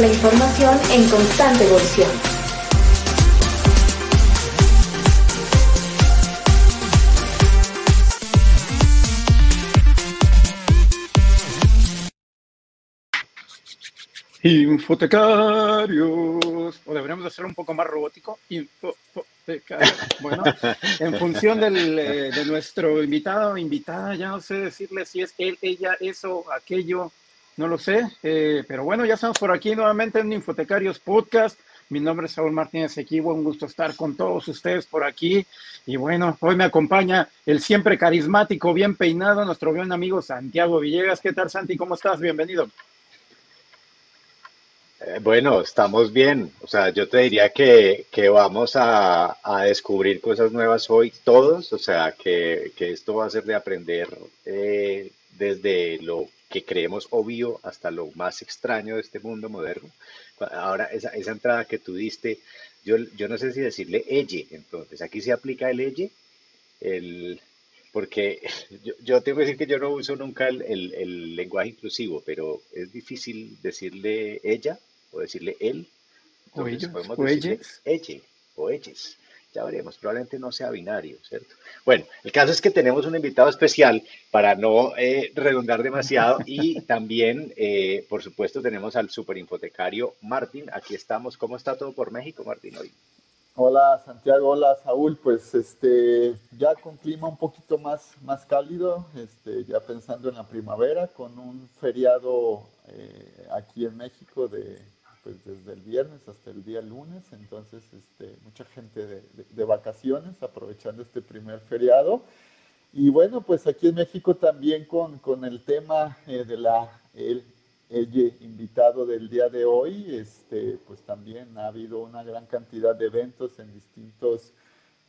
la información en constante evolución. Infotecarios. O deberíamos hacer un poco más robótico. Infotecarios. Bueno, en función eh, de nuestro invitado o invitada, ya no sé decirle si es él, ella, eso, aquello, no lo sé. Eh, pero bueno, ya estamos por aquí nuevamente en Infotecarios Podcast. Mi nombre es Saúl Martínez Equivo, un gusto estar con todos ustedes por aquí. Y bueno, hoy me acompaña el siempre carismático, bien peinado, nuestro buen amigo Santiago Villegas. ¿Qué tal, Santi? ¿Cómo estás? Bienvenido. Eh, bueno, estamos bien. O sea, yo te diría que, que vamos a, a, descubrir cosas nuevas hoy todos. O sea, que, que esto va a ser de aprender eh, desde lo que creemos obvio hasta lo más extraño de este mundo moderno. Ahora, esa, esa entrada que tú diste, yo, yo no sé si decirle elle. Entonces, aquí se aplica el elle. El, porque yo, yo, tengo que decir que yo no uso nunca el, el, el lenguaje inclusivo, pero es difícil decirle ella o decirle él. o ellos, podemos o decirle ella o ellos. Ya veremos, probablemente no sea binario, ¿cierto? Bueno, el caso es que tenemos un invitado especial para no eh, redundar demasiado y también, eh, por supuesto, tenemos al superinfotecario Martín. Aquí estamos. ¿Cómo está todo por México, Martín, hoy? Hola Santiago, hola Saúl, pues este ya con clima un poquito más, más cálido, este, ya pensando en la primavera, con un feriado eh, aquí en México de pues desde el viernes hasta el día lunes, entonces este, mucha gente de, de, vacaciones aprovechando este primer feriado. Y bueno, pues aquí en México también con, con el tema eh, de la, el, el, invitado del día de hoy, este, pues también ha habido una gran cantidad de eventos en distintos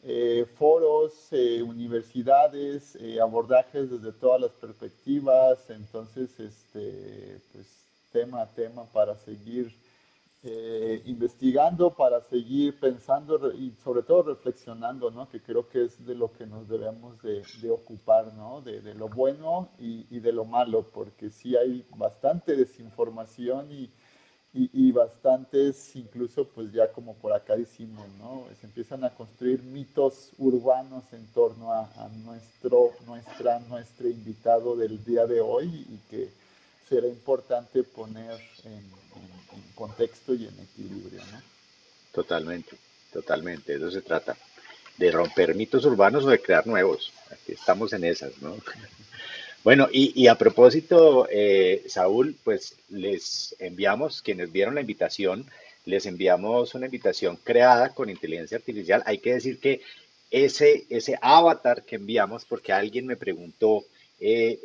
eh, foros, eh, universidades, eh, abordajes desde todas las perspectivas, entonces, este, pues tema a tema para seguir eh, investigando para seguir pensando y sobre todo reflexionando, ¿no? que creo que es de lo que nos debemos de, de ocupar, ¿no? de, lo bueno y, de lo malo, porque sí hay bastante desinformación y, y, y, bastantes, incluso pues ya como por acá decimos, ¿no? se empiezan a construir mitos urbanos en torno a, a nuestro, nuestra, nuestro invitado del día de hoy y que será importante poner en contexto y en equilibrio. ¿no? Totalmente, totalmente, eso se trata, de romper mitos urbanos o de crear nuevos. Aquí estamos en esas, ¿no? Bueno, y, y a propósito, eh, Saúl, pues les enviamos, quienes vieron la invitación, les enviamos una invitación creada con inteligencia artificial. Hay que decir que ese, ese avatar que enviamos, porque alguien me preguntó, eh,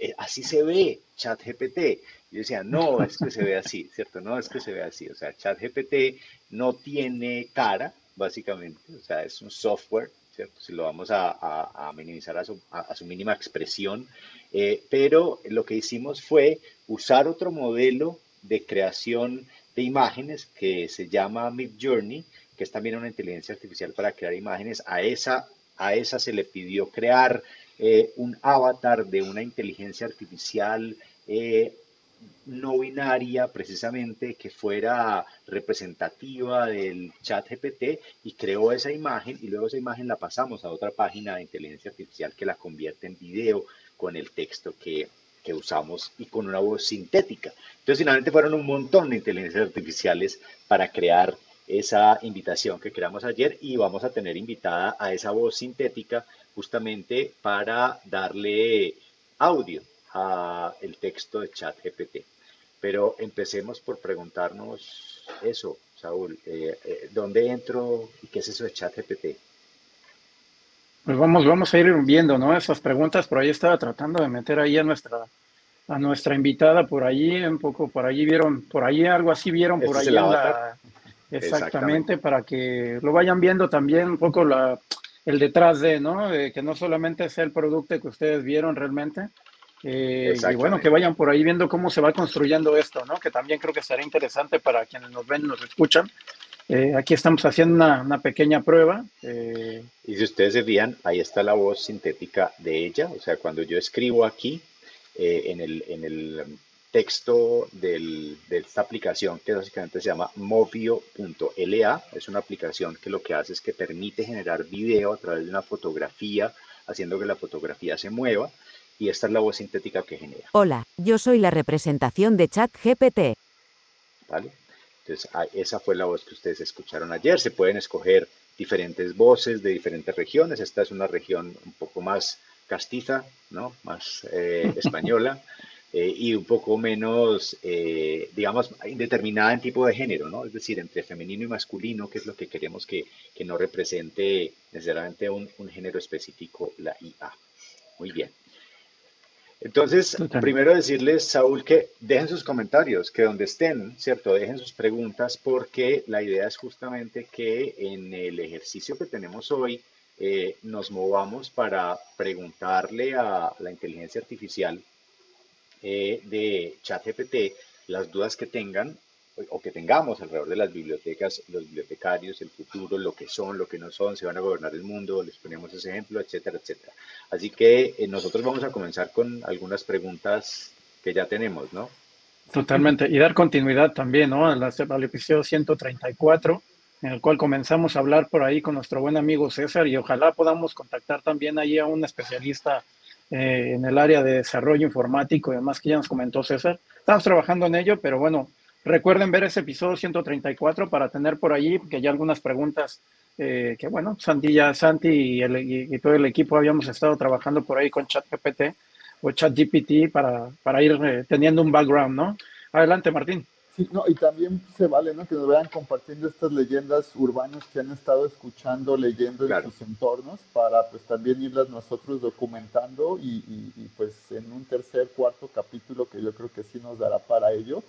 eh, así se ve ChatGPT. Yo decía, no, es que se ve así, ¿cierto? No, es que se ve así. O sea, ChatGPT no tiene cara, básicamente. O sea, es un software, ¿cierto? Si lo vamos a, a, a minimizar a su, a su, mínima expresión. Eh, pero lo que hicimos fue usar otro modelo de creación de imágenes que se llama Midjourney, que es también una inteligencia artificial para crear imágenes. A esa, a esa se le pidió crear eh, un avatar de una inteligencia artificial eh, no binaria precisamente que fuera representativa del chat GPT y creó esa imagen y luego esa imagen la pasamos a otra página de inteligencia artificial que la convierte en video con el texto que, que usamos y con una voz sintética. Entonces finalmente fueron un montón de inteligencias artificiales para crear esa invitación que creamos ayer y vamos a tener invitada a esa voz sintética justamente para darle audio a el texto de chat GPT. Pero empecemos por preguntarnos eso, Saúl, eh, eh, ¿dónde entro y qué es eso de chat GPT? Pues vamos, vamos a ir viendo, ¿no? Esas preguntas, por ahí estaba tratando de meter ahí a nuestra, a nuestra invitada por allí, un poco por allí vieron, por ahí algo así vieron por ahí la, exactamente, exactamente, para que lo vayan viendo también un poco la, el detrás de, ¿no? De que no solamente sea el producto que ustedes vieron realmente. Eh, y bueno, que vayan por ahí viendo cómo se va construyendo esto, ¿no? Que también creo que será interesante para quienes nos ven y nos escuchan. Eh, aquí estamos haciendo una, una pequeña prueba. Eh. Y si ustedes se fijan, ahí está la voz sintética de ella. O sea, cuando yo escribo aquí, en el, en el texto de esta aplicación que básicamente se llama Movio.la. Es una aplicación que lo que hace es que permite generar video a través de una fotografía, haciendo que la fotografía se mueva. Y esta es la voz sintética que genera. Hola, yo soy la representación de ChatGPT. ¿Vale? Entonces, esa fue la voz que ustedes escucharon ayer. Se pueden escoger diferentes voces de diferentes regiones. Esta es una región un poco más castiza, ¿no? Más eh, española. Eh, y un poco menos, eh, digamos, indeterminada en tipo de género, ¿no? Es decir, entre femenino y masculino, que es lo que queremos que, que no represente necesariamente un, un, género específico, la IA. Muy bien. Entonces, primero decirles, Saúl, que dejen sus comentarios, que donde estén, ¿cierto? Dejen sus preguntas, porque la idea es justamente que en el ejercicio que tenemos hoy, eh, nos movamos para preguntarle a la inteligencia artificial eh, de ChatGPT las dudas que tengan o que tengamos alrededor de las bibliotecas, los bibliotecarios, el futuro, lo que son, lo que no son, se van a gobernar el mundo, les ponemos ese ejemplo, etcétera, etcétera. Así que eh, nosotros vamos a comenzar con algunas preguntas que ya tenemos, ¿no? Totalmente, y dar continuidad también, ¿no? Al, al episodio 134, en el cual comenzamos a hablar por ahí con nuestro buen amigo César y ojalá podamos contactar también ahí a un especialista eh, en el área de desarrollo informático y demás que ya nos comentó César. Estamos trabajando en ello, pero bueno, recuerden ver ese episodio 134 para tener por allí, que ya algunas preguntas eh, que bueno, Santi, ya, Santi y, el, y, todo el equipo habíamos estado trabajando por ahí con ChatGPT o ChatGPT para, para ir eh, teniendo un background, ¿no? Adelante, Martín. Sí, no, y también se vale, ¿no? Que nos vayan compartiendo estas leyendas urbanas que han estado escuchando, leyendo en sus entornos, para pues también irlas nosotros documentando y, y, pues en un tercer, cuarto capítulo que yo creo que sí nos dará para ello,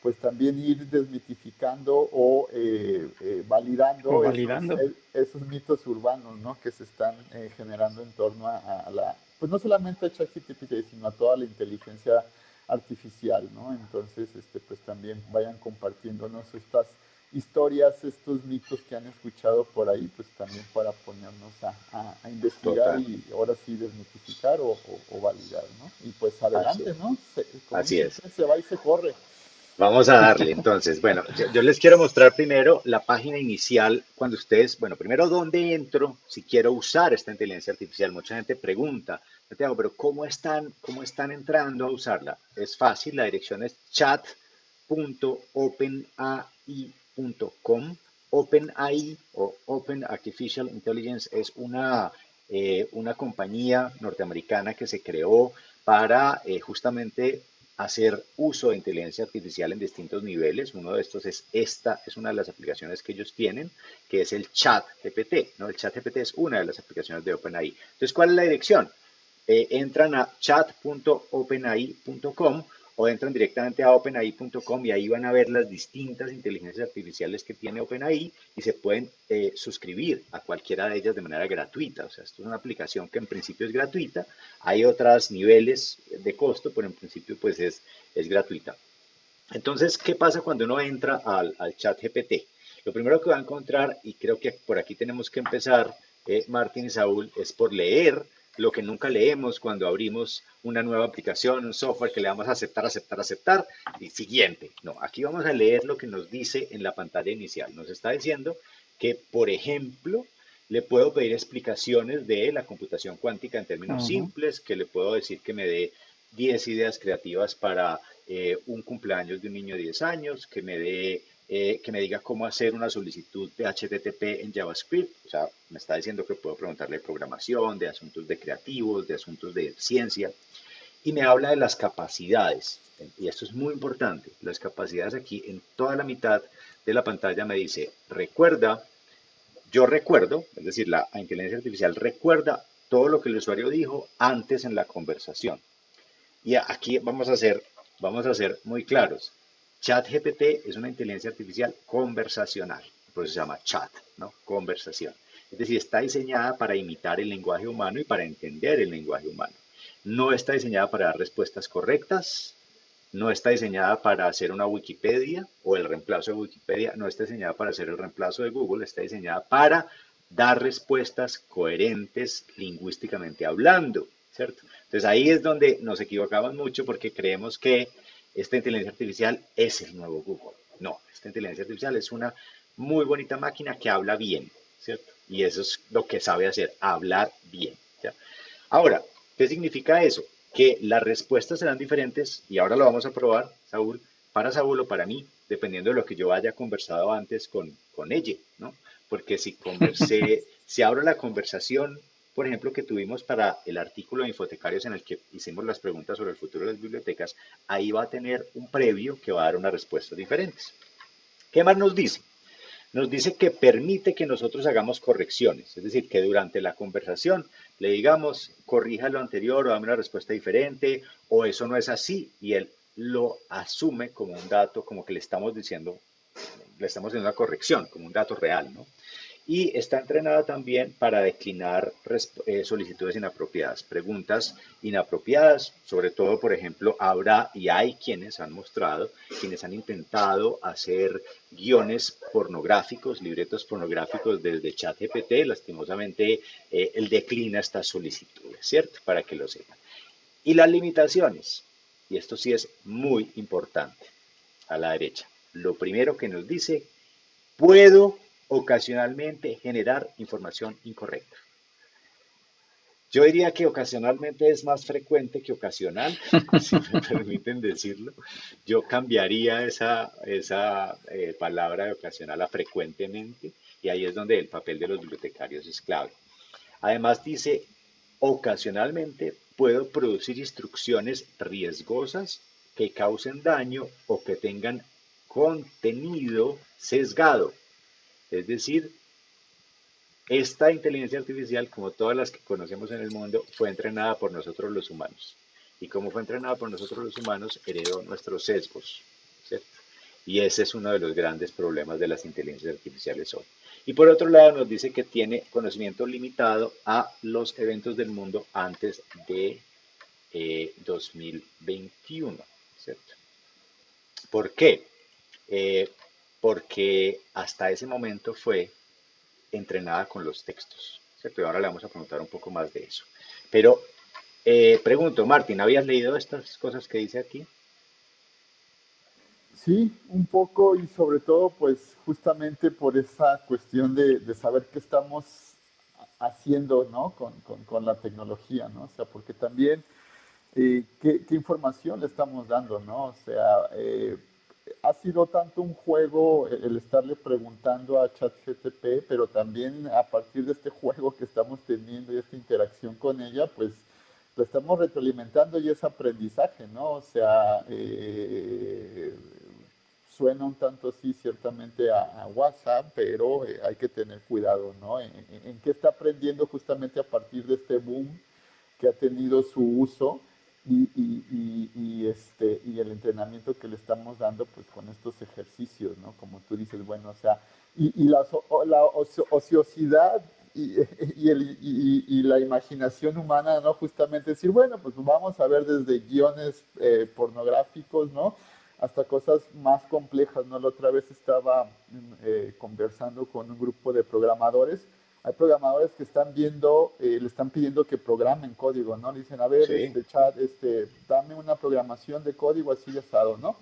pues también ir desmitificando o eh, eh, validando, o validando. Esos, esos, mitos urbanos, ¿no? Que se están eh, generando en torno a, a, la, pues no solamente a ChatGPT, sino a toda la inteligencia artificial, ¿no? Entonces, este, pues también vayan compartiéndonos estas historias, estos mitos que han escuchado por ahí, pues también para ponernos a, a, investigar Total. y ahora sí desmitificar o, o, o, validar, ¿no? Y pues adelante, Así ¿no? Se, Así es. Se va y se corre. Vamos a darle entonces. Bueno, yo, yo, les quiero mostrar primero la página inicial cuando ustedes, bueno, primero dónde entro si quiero usar esta inteligencia artificial. Mucha gente pregunta, Pero ¿cómo están, cómo están entrando a usarla? Es fácil, la dirección es chat.openai.com. OpenAI o Open Artificial Intelligence es una, eh, una compañía norteamericana que se creó para eh, justamente hacer uso de inteligencia artificial en distintos niveles. Uno de estos es esta, es una de las aplicaciones que ellos tienen, que es el chat GPT. ¿no? El chat GPT es una de las aplicaciones de OpenAI. Entonces, ¿cuál es la dirección? Eh, entran a chat.openai.com o entran directamente a openai.com y ahí van a ver las distintas inteligencias artificiales que tiene OpenAI y se pueden eh, suscribir a cualquiera de ellas de manera gratuita. O sea, esto es una aplicación que en principio es gratuita. Hay otros niveles de costo, pero en principio pues es, es gratuita. Entonces, ¿qué pasa cuando uno entra al, al chat GPT? Lo primero que va a encontrar, y creo que por aquí tenemos que empezar, eh, Martín y Saúl, es por leer lo que nunca leemos cuando abrimos una nueva aplicación, un software que le vamos a aceptar, aceptar, aceptar y siguiente. No, aquí vamos a leer lo que nos dice en la pantalla inicial. Nos está diciendo que, por ejemplo, le puedo pedir explicaciones de la computación cuántica en términos uh -huh. simples, que le puedo decir que me dé 10 ideas creativas para eh, un cumpleaños de un niño de 10 años, que me dé eh, que me diga cómo hacer una solicitud de HTTP en JavaScript. O sea, me está diciendo que puedo preguntarle de programación, de asuntos de creativos, de asuntos de ciencia. Y me habla de las capacidades. Y esto es muy importante. Las capacidades aquí en toda la mitad de la pantalla me dice, recuerda, yo recuerdo, es decir, la inteligencia artificial recuerda todo lo que el usuario dijo antes en la conversación. Y aquí vamos a ser, vamos a ser muy claros. ChatGPT es una inteligencia artificial conversacional, por eso se llama chat, ¿no? Conversación. Es decir, está diseñada para imitar el lenguaje humano y para entender el lenguaje humano. No está diseñada para dar respuestas correctas, no está diseñada para hacer una Wikipedia o el reemplazo de Wikipedia, no está diseñada para hacer el reemplazo de Google, está diseñada para dar respuestas coherentes lingüísticamente hablando, ¿cierto? Entonces ahí es donde nos equivocamos mucho porque creemos que esta inteligencia artificial es el nuevo Google. No, esta inteligencia artificial es una muy bonita máquina que habla bien, ¿cierto? Y eso es lo que sabe hacer, hablar bien. Ahora, ¿qué significa eso? Que las respuestas serán diferentes y ahora lo vamos a probar, Saúl, para Saúl o para mí, dependiendo de lo que yo haya conversado antes con, con ella, ¿no? Porque si conversé, si abro la conversación, por ejemplo, que tuvimos para el artículo de Infotecarios en el que hicimos las preguntas sobre el futuro de las bibliotecas, ahí va a tener un previo que va a dar unas respuestas diferentes. ¿Qué más nos dice? Nos dice que permite que nosotros hagamos correcciones, es decir, que durante la conversación le digamos, corrija lo anterior o dame una respuesta diferente, o eso no es así, y él lo asume como un dato, como que le estamos diciendo, le estamos haciendo una corrección, como un dato real, ¿no? Y está entrenada también para declinar eh, solicitudes inapropiadas, preguntas inapropiadas, sobre todo, por ejemplo, habrá y hay quienes han mostrado, quienes han intentado hacer guiones pornográficos, libretos pornográficos desde ChatGPT, lastimosamente eh, él declina estas solicitudes, ¿cierto? Para que lo sepan. Y las limitaciones, y esto sí es muy importante, a la derecha. Lo primero que nos dice, puedo ocasionalmente generar información incorrecta. Yo diría que ocasionalmente es más frecuente que ocasional, si me permiten decirlo. Yo cambiaría esa, esa eh, palabra de ocasional a frecuentemente y ahí es donde el papel de los bibliotecarios es clave. Además dice, ocasionalmente puedo producir instrucciones riesgosas que causen daño o que tengan contenido sesgado es decir, esta inteligencia artificial, como todas las que conocemos en el mundo, fue entrenada por nosotros los humanos. Y como fue entrenada por nosotros los humanos, heredó nuestros sesgos. ¿cierto? Y ese es uno de los grandes problemas de las inteligencias artificiales hoy. Y por otro lado nos dice que tiene conocimiento limitado a los eventos del mundo antes de 2021. Eh, ¿cierto? ¿Por qué? Eh, porque hasta ese momento fue entrenada con los textos. ¿cierto? ahora le vamos a preguntar un poco más de eso. Pero eh, pregunto, Martín, ¿habías leído estas cosas que dice aquí? Sí, un poco y sobre todo pues justamente por esa cuestión de, saber qué estamos haciendo ¿no? con, la tecnología, ¿no? O sea, porque también eh, ¿qué, información le estamos dando, ¿no? O sea, eh, ha sido tanto un juego el estarle preguntando a ChatGTP, pero también a partir de este juego que estamos teniendo y esta interacción con ella, pues lo estamos retroalimentando y es aprendizaje, ¿no? O sea, eh, suena un tanto así ciertamente a, WhatsApp, pero eh, hay que tener cuidado, ¿no? En, qué está aprendiendo justamente a partir de este boom que ha tenido su uso y, y, y, este, y el entrenamiento que le estamos dando pues con estos ejercicios, ¿no? Como tú dices, bueno, o sea, y, la, la ociosidad y, el, y, la imaginación humana, ¿no? Justamente decir, bueno, pues vamos a ver desde guiones eh, pornográficos, ¿no? Hasta cosas más complejas, ¿no? La otra vez estaba eh, conversando con un grupo de programadores hay programadores que están viendo, eh, le están pidiendo que programen código, ¿no? Le dicen, a ver, este chat, este, dame una programación de código así asado, ¿no?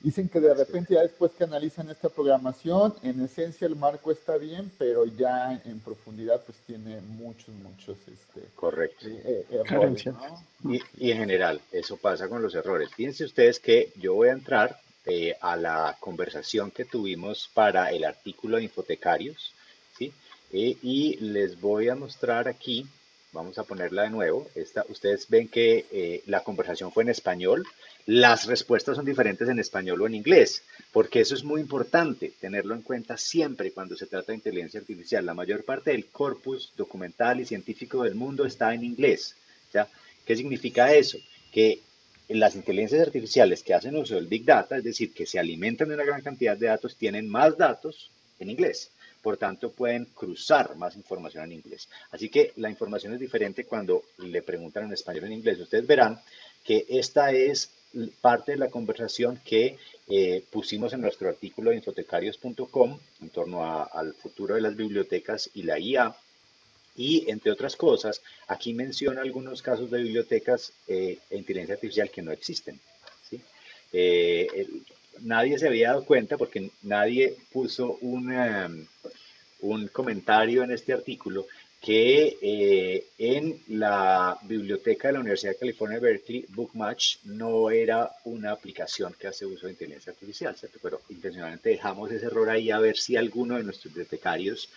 Dicen que de repente ya después que analizan esta programación, en esencia el marco está bien, pero ya en profundidad pues tiene muchos, muchos este, Correcto. Eh, eh, errores. Y, y, en general, eso pasa con los errores. Fíjense ustedes que yo voy a entrar a la conversación que tuvimos para el artículo de Infotecarios, ¿sí? Eh, y les voy a mostrar aquí, vamos a ponerla de nuevo, esta, ustedes ven que eh, la conversación fue en español, las respuestas son diferentes en español o en inglés, porque eso es muy importante, tenerlo en cuenta siempre cuando se trata de inteligencia artificial. La mayor parte del corpus documental y científico del mundo está en inglés. ¿ya? ¿Qué significa eso? Que las inteligencias artificiales que hacen uso del Big Data, es decir, que se alimentan de una gran cantidad de datos, tienen más datos en inglés por tanto pueden cruzar más información en inglés. Así que la información es diferente cuando le preguntan en español o en inglés. Ustedes verán que esta es parte de la conversación que eh, pusimos en nuestro artículo de infotecarios.com en torno al futuro de las bibliotecas y la IA. Y entre otras cosas, aquí menciona algunos casos de bibliotecas eh, e inteligencia artificial que no existen. eh, nadie se había dado cuenta porque nadie puso un, un comentario en este artículo que eh, en la biblioteca de la Universidad de California Berkeley, Bookmatch no era una aplicación que hace uso de inteligencia artificial, ¿cierto? Pero intencionalmente dejamos ese error ahí a ver si alguno de nuestros bibliotecarios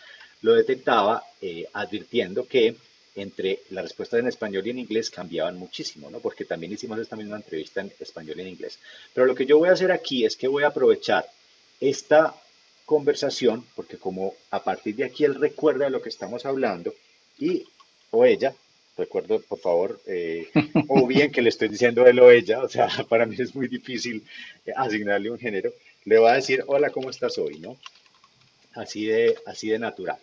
lo detectaba, eh, advirtiendo que entre las respuestas en español y en inglés cambiaban muchísimo, ¿no? Porque también hicimos esta misma entrevista en español y en inglés. Pero lo que yo voy a hacer aquí es que voy a aprovechar esta conversación, porque como a partir de aquí él recuerda lo que estamos hablando, y o ella, recuerdo por favor, eh, o bien que le estoy diciendo él o ella, o sea, para mí es muy difícil eh, asignarle un género, le va a decir, hola, ¿cómo estás hoy? ¿no? Así de, así de natural.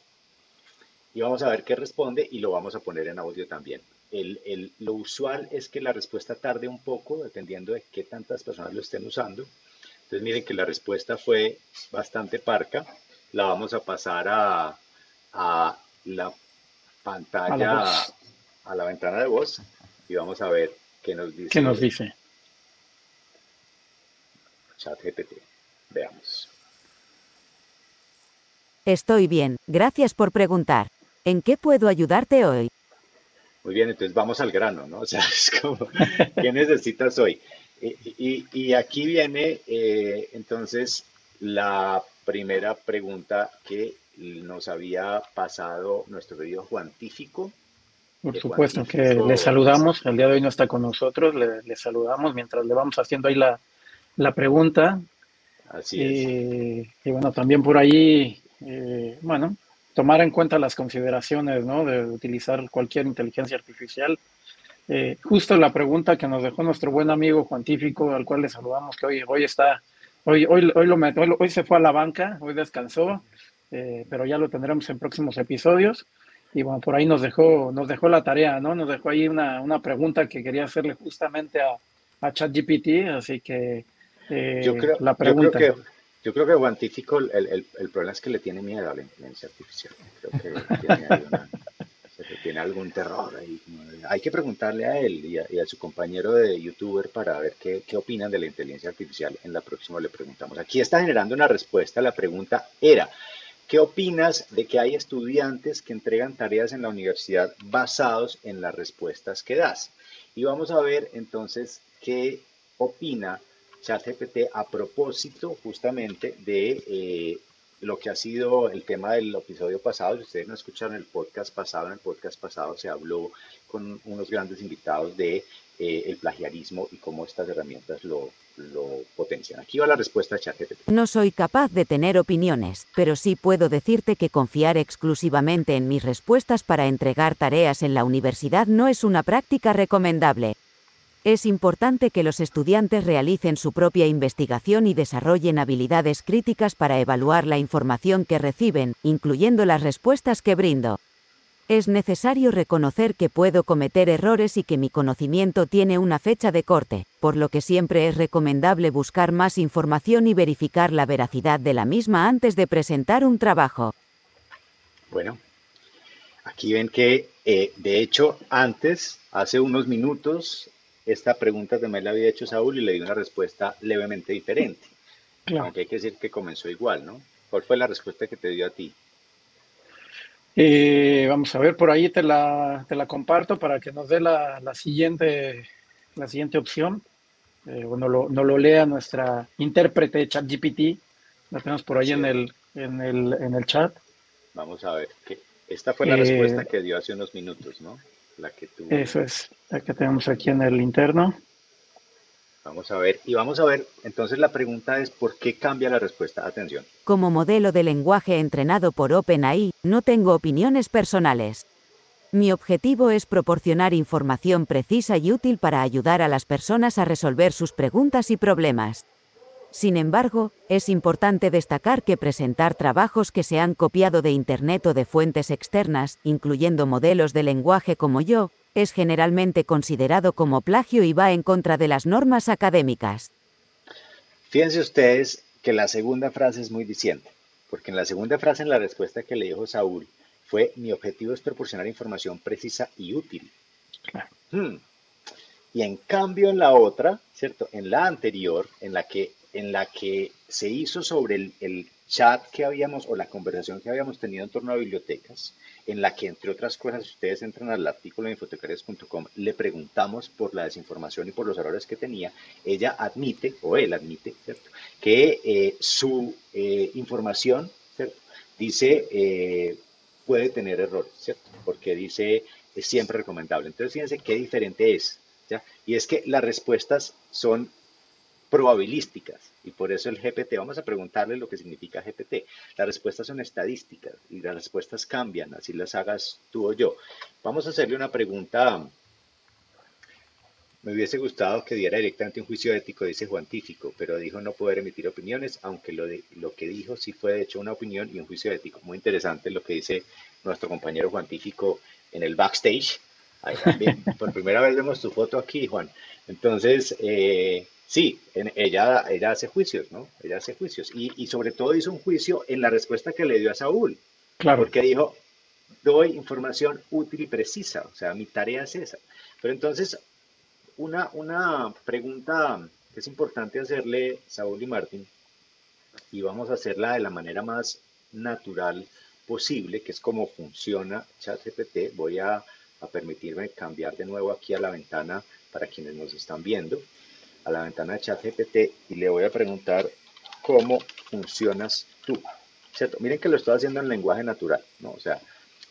Y vamos a ver qué responde y lo vamos a poner en audio también. El, el, lo usual es que la respuesta tarde un poco, dependiendo de qué tantas personas lo estén usando. Entonces miren que la respuesta fue bastante parca. La vamos a pasar a, a la pantalla, a la, ventana de voz y vamos a ver qué nos dice. ¿Qué nos dice? Chat GPT. Veamos. Estoy bien, gracias por preguntar. ¿En qué puedo ayudarte hoy? Muy bien, entonces vamos al grano, ¿no? O sea, es como, ¿qué necesitas hoy? Y, aquí viene eh, entonces la primera pregunta que nos había pasado nuestro querido Juan Tífico. Por supuesto que le saludamos, el día de hoy no está con nosotros, le, saludamos mientras le vamos haciendo ahí la, pregunta. Así es. Y bueno, también por ahí, eh, bueno, tomar en cuenta las consideraciones, ¿no? De utilizar cualquier inteligencia artificial eh, justo la pregunta que nos dejó nuestro buen amigo Juantífico, al cual le saludamos, que hoy, hoy está, hoy, hoy, hoy, lo hoy, hoy se fue a la banca, hoy descansó, eh, pero ya lo tendremos en próximos episodios. Y bueno, por ahí nos dejó, nos dejó la tarea, ¿no? Nos dejó ahí una, una pregunta que quería hacerle justamente a, a ChatGPT, así que eh, yo creo, la pregunta. Yo creo que, yo creo que Juantífico, el, el, el, problema es que le tiene miedo a la inteligencia artificial. Creo que tiene algún terror ahí. Hay que preguntarle a él y a, su compañero de youtuber para ver qué, qué, opinan de la inteligencia artificial. En la próxima le preguntamos. Aquí está generando una respuesta. La pregunta era, ¿qué opinas de que hay estudiantes que entregan tareas en la universidad basados en las respuestas que das? Y vamos a ver entonces qué opina ChatGPT a propósito justamente de eh, lo que ha sido el tema del episodio pasado. Si ustedes no escucharon el podcast pasado, en el podcast pasado se habló con unos grandes invitados de eh, el plagiarismo y cómo estas herramientas lo, lo potencian. Aquí va la respuesta de ChatGPT. No soy capaz de tener opiniones, pero sí puedo decirte que confiar exclusivamente en mis respuestas para entregar tareas en la universidad no es una práctica recomendable. Es importante que los estudiantes realicen su propia investigación y desarrollen habilidades críticas para evaluar la información que reciben, incluyendo las respuestas que brindo. Es necesario reconocer que puedo cometer errores y que mi conocimiento tiene una fecha de corte, por lo que siempre es recomendable buscar más información y verificar la veracidad de la misma antes de presentar un trabajo. Bueno, aquí ven que, eh, de hecho, antes, hace unos minutos, esta pregunta también la había hecho Saúl y le di una respuesta levemente diferente. Aunque hay que decir que comenzó igual, ¿no? ¿Cuál fue la respuesta que te dio a ti? Eh, vamos a ver, por ahí te la, te la comparto para que nos dé la, la siguiente, la siguiente opción. Eh, bueno, lo, no lo lea nuestra intérprete ChatGPT. La tenemos por ahí en, el, en, el, en el chat. Vamos a ver. Que esta fue la eh, respuesta que dio hace unos minutos, ¿no? La que tú... Eso es, la que tenemos aquí en el interno. Vamos a ver, y vamos a ver, entonces la pregunta es, ¿por qué cambia la respuesta? Atención. Como modelo de lenguaje entrenado por OpenAI, no tengo opiniones personales. Mi objetivo es proporcionar información precisa y útil para ayudar a las personas a resolver sus preguntas y problemas. Sin embargo, es importante destacar que presentar trabajos que se han copiado de Internet o de fuentes externas, incluyendo modelos de lenguaje como yo, es generalmente considerado como plagio y va en contra de las normas académicas. Fíjense ustedes que la segunda frase es muy diciente, porque en la segunda frase, en la respuesta que le dijo Saúl, fue mi objetivo es proporcionar información precisa y útil. Hmm. Y en cambio en la otra, ¿cierto? En la anterior, en la que, en la que se hizo sobre el, el chat que habíamos o la conversación que habíamos tenido en torno a bibliotecas, en la que, entre otras cosas, si ustedes entran al artículo de infotecarias.com, le preguntamos por la desinformación y por los errores que tenía, ella admite, o él admite, ¿cierto? que eh, su eh, información, dice, eh, puede tener errores, ¿cierto? porque dice, es siempre recomendable. Entonces, fíjense qué diferente es. ¿ya? Y es que las respuestas son probabilísticas y por eso el GPT, vamos a preguntarle lo que significa GPT. Las respuestas son estadísticas y las respuestas cambian, así las hagas tú o yo. Vamos a hacerle una pregunta. Me hubiese gustado que diera directamente un juicio ético, dice Juan Tífico, pero dijo no poder emitir opiniones, aunque lo, de, lo que dijo sí fue de hecho una opinión y un juicio ético. Muy interesante lo que dice nuestro compañero Juan Tífico en el backstage. Por primera vez vemos tu foto aquí, Juan. Entonces, eh, Sí, ella, ella hace juicios, ¿no? Ella hace juicios. Y, y, sobre todo hizo un juicio en la respuesta que le dio a Saúl. Claro. Porque dijo, doy información útil y precisa. O sea, mi tarea es esa. Pero entonces, una, una pregunta que es importante hacerle Saúl y Martín, y vamos a hacerla de la manera más natural posible, que es como funciona ChatGPT. Voy a, a permitirme cambiar de nuevo aquí a la ventana para quienes nos están viendo a la ventana de ChatGPT y le voy a preguntar cómo funcionas tú. ¿Cierto? Miren que lo estoy haciendo en lenguaje natural, ¿no? O sea,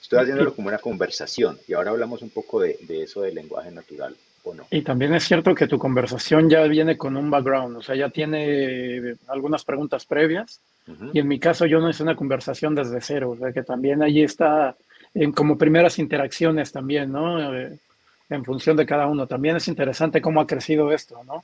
estoy haciéndolo como una conversación y ahora hablamos un poco de, de eso del lenguaje natural. ¿O no? Y también es cierto que tu conversación ya viene con un background, o sea, ya tiene algunas preguntas previas. Uh -huh. Y en mi caso yo no hice una conversación desde cero, o sea, que también allí está en como primeras interacciones también, ¿no? Eh, en función de cada uno. También es interesante cómo ha crecido esto, ¿no?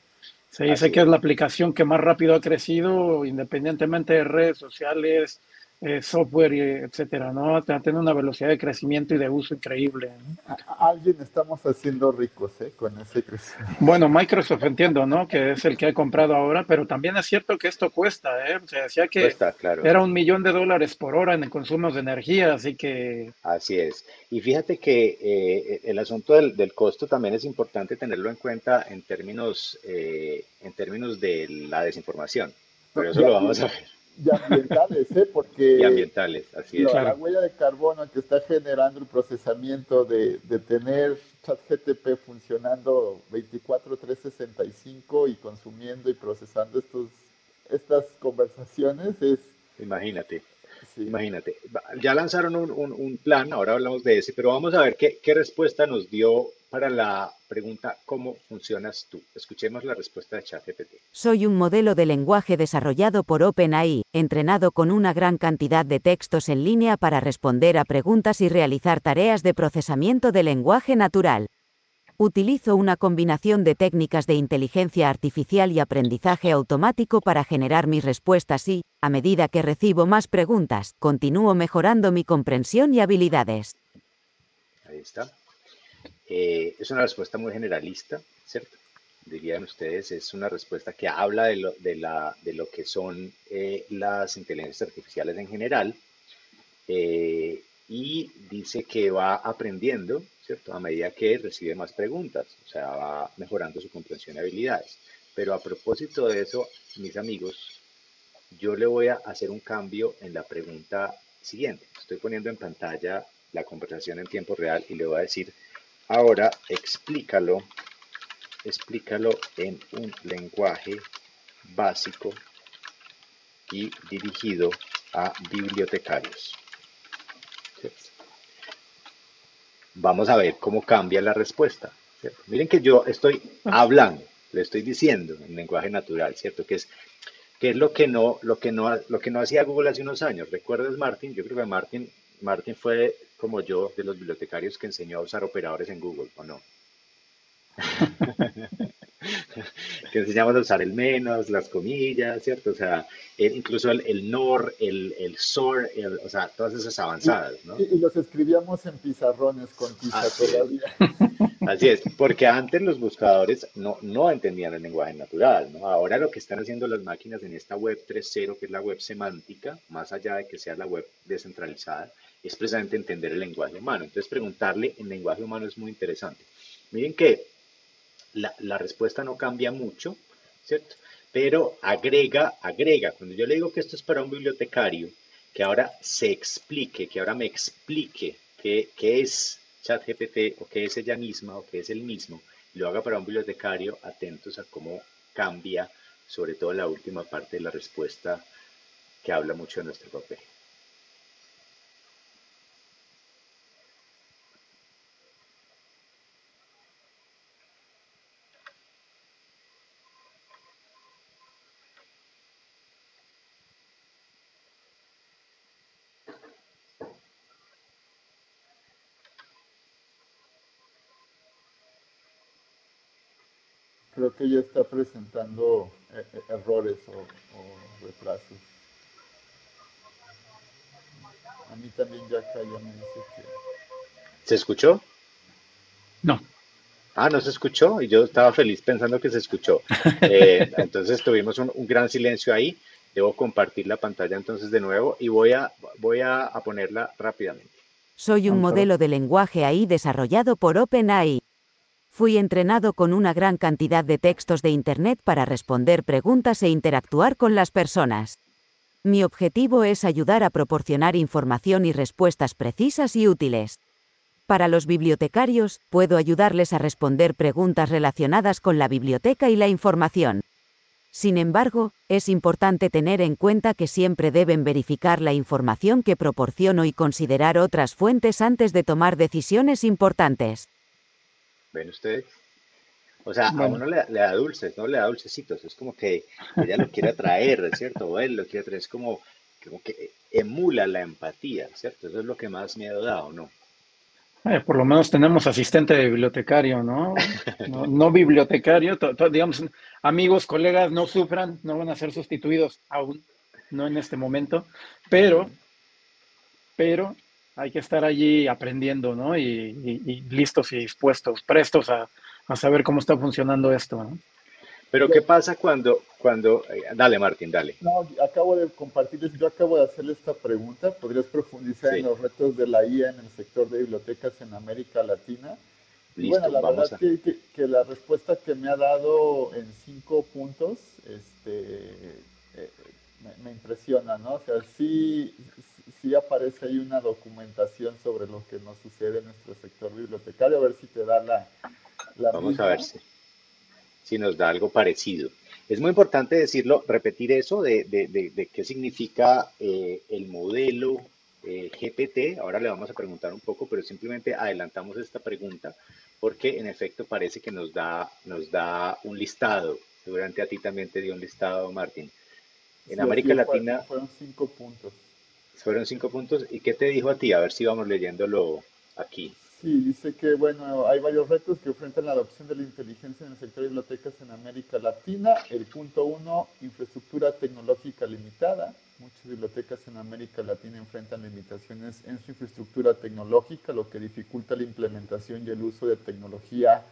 Se dice Así que es la aplicación que más rápido ha crecido, independientemente de redes sociales, eh, software, etcétera, ¿no? Tiene una velocidad de crecimiento y de uso increíble. ¿no? Alguien estamos haciendo ricos, ¿eh? Con ese crecimiento. Bueno, Microsoft entiendo, ¿no? Que es el que ha comprado ahora, pero también es cierto que esto cuesta, ¿eh? Se decía que cuesta, claro. era un millón de dólares por hora en consumos de energía, así que... Así es. Y fíjate que eh, el asunto del, del, costo también es importante tenerlo en cuenta en términos, eh, en términos de la desinformación. Pero eso lo vamos a ver y ambientales, ¿eh? Porque y ambientales, así es. La, la, huella de carbono que está generando el procesamiento de, de tener ChatGTP funcionando 24/365 y consumiendo y procesando estos, estas conversaciones es... Imagínate. Sí. Imagínate, ya lanzaron un, un, un, plan, ahora hablamos de ese, pero vamos a ver qué, qué respuesta nos dio para la pregunta ¿cómo funcionas tú? Escuchemos la respuesta de ChatGPT. Soy un modelo de lenguaje desarrollado por OpenAI, entrenado con una gran cantidad de textos en línea para responder a preguntas y realizar tareas de procesamiento de lenguaje natural. Utilizo una combinación de técnicas de inteligencia artificial y aprendizaje automático para generar mis respuestas y, a medida que recibo más preguntas, continúo mejorando mi comprensión y habilidades. Ahí está. Eh, es una respuesta muy generalista, ¿cierto? Dirían ustedes, es una respuesta que habla de lo, de la, de lo que son eh, las inteligencias artificiales en general eh, y dice que va aprendiendo, ¿cierto? A medida que recibe más preguntas, o sea, va mejorando su comprensión y habilidades. Pero a propósito de eso, mis amigos, yo le voy a hacer un cambio en la pregunta siguiente. Estoy poniendo en pantalla la conversación en tiempo real y le voy a decir, ahora explícalo, explícalo en un lenguaje básico y dirigido a bibliotecarios. Vamos a ver cómo cambia la respuesta. ¿cierto? Miren que yo estoy hablando, le estoy diciendo en lenguaje natural, ¿cierto? Que es, que es lo, que no, lo, que no, lo que no hacía Google hace unos años. ¿Recuerdas, Martin? Yo creo que Martin, Martin fue como yo de los bibliotecarios que enseñó a usar operadores en Google, ¿o no? que enseñamos a usar el menos, las comillas, ¿cierto? O sea, el, incluso el, el, NOR, el, el SOR, el, o sea, todas esas avanzadas, ¿no? Y, y, los escribíamos en pizarrones con tiza Así todavía. Es. Así es, porque antes los buscadores no, no entendían el lenguaje natural, ¿no? Ahora lo que están haciendo las máquinas en esta web 3.0, que es la web semántica, más allá de que sea la web descentralizada, es precisamente entender el lenguaje humano. Entonces, preguntarle en lenguaje humano es muy interesante. Miren que la, respuesta no cambia mucho, ¿cierto? Pero agrega, agrega, cuando yo le digo que esto es para un bibliotecario, que ahora se explique, que ahora me explique qué, qué es ChatGPT o qué es ella misma o qué es el mismo, y lo haga para un bibliotecario, atentos a cómo cambia, sobre todo la última parte de la respuesta que habla mucho de nuestro papel. Creo que ya está presentando eh, eh, errores o, retrasos. A mí también ya cayó, me dice que... ¿Se escuchó? No. Ah, no se escuchó y yo estaba feliz pensando que se escuchó. Eh, entonces tuvimos un, gran silencio ahí. Debo compartir la pantalla entonces de nuevo y voy a, voy a, a ponerla rápidamente. Soy un modelo de lenguaje AI desarrollado por OpenAI. Fui entrenado con una gran cantidad de textos de Internet para responder preguntas e interactuar con las personas. Mi objetivo es ayudar a proporcionar información y respuestas precisas y útiles. Para los bibliotecarios, puedo ayudarles a responder preguntas relacionadas con la biblioteca y la información. Sin embargo, es importante tener en cuenta que siempre deben verificar la información que proporciono y considerar otras fuentes antes de tomar decisiones importantes. ¿Ven ustedes? O sea, a uno le, da dulces, no le da dulcecitos. Es como que ella lo quiere atraer, ¿cierto? O él lo quiere atraer. Es como, como que emula la empatía, ¿cierto? Eso es lo que más miedo da, ¿o no? Eh, por lo menos tenemos asistente de bibliotecario, ¿no? No, bibliotecario, digamos, amigos, colegas, no sufran, no van a ser sustituidos aún, no en este momento, pero, pero hay que estar allí aprendiendo, ¿no? Y, listos y dispuestos, prestos a, saber cómo está funcionando esto, ¿no? Pero ¿qué pasa cuando, cuando, eh, dale Martín, dale. No, acabo de compartirles, yo acabo de hacerle esta pregunta, ¿podrías profundizar en los retos de la IA en el sector de bibliotecas en América Latina? Listo, bueno, la verdad que, que, la respuesta que me ha dado en cinco puntos, este, eh, me, me, impresiona, ¿no? O sea, sí, sí aparece ahí una documentación sobre lo que nos sucede en nuestro sector bibliotecario, a ver si te da la... Vamos a ver si, si, nos da algo parecido. Es muy importante decirlo, repetir eso de, de, de, qué significa eh, el modelo eh, GPT. Ahora le vamos a preguntar un poco, pero simplemente adelantamos esta pregunta porque en efecto parece que nos da, nos da un listado. Seguramente a ti también te dio un listado, Martín. En América Latina... Fueron cinco puntos. Fueron cinco puntos. ¿Y qué te dijo a ti? A ver si vamos leyéndolo aquí. Sí, dice que, bueno, hay varios retos que enfrentan la adopción de la inteligencia en el sector de bibliotecas en América Latina. El punto uno, infraestructura tecnológica limitada. Muchas bibliotecas en América Latina enfrentan limitaciones en su infraestructura tecnológica, lo que dificulta la implementación y el uso de tecnología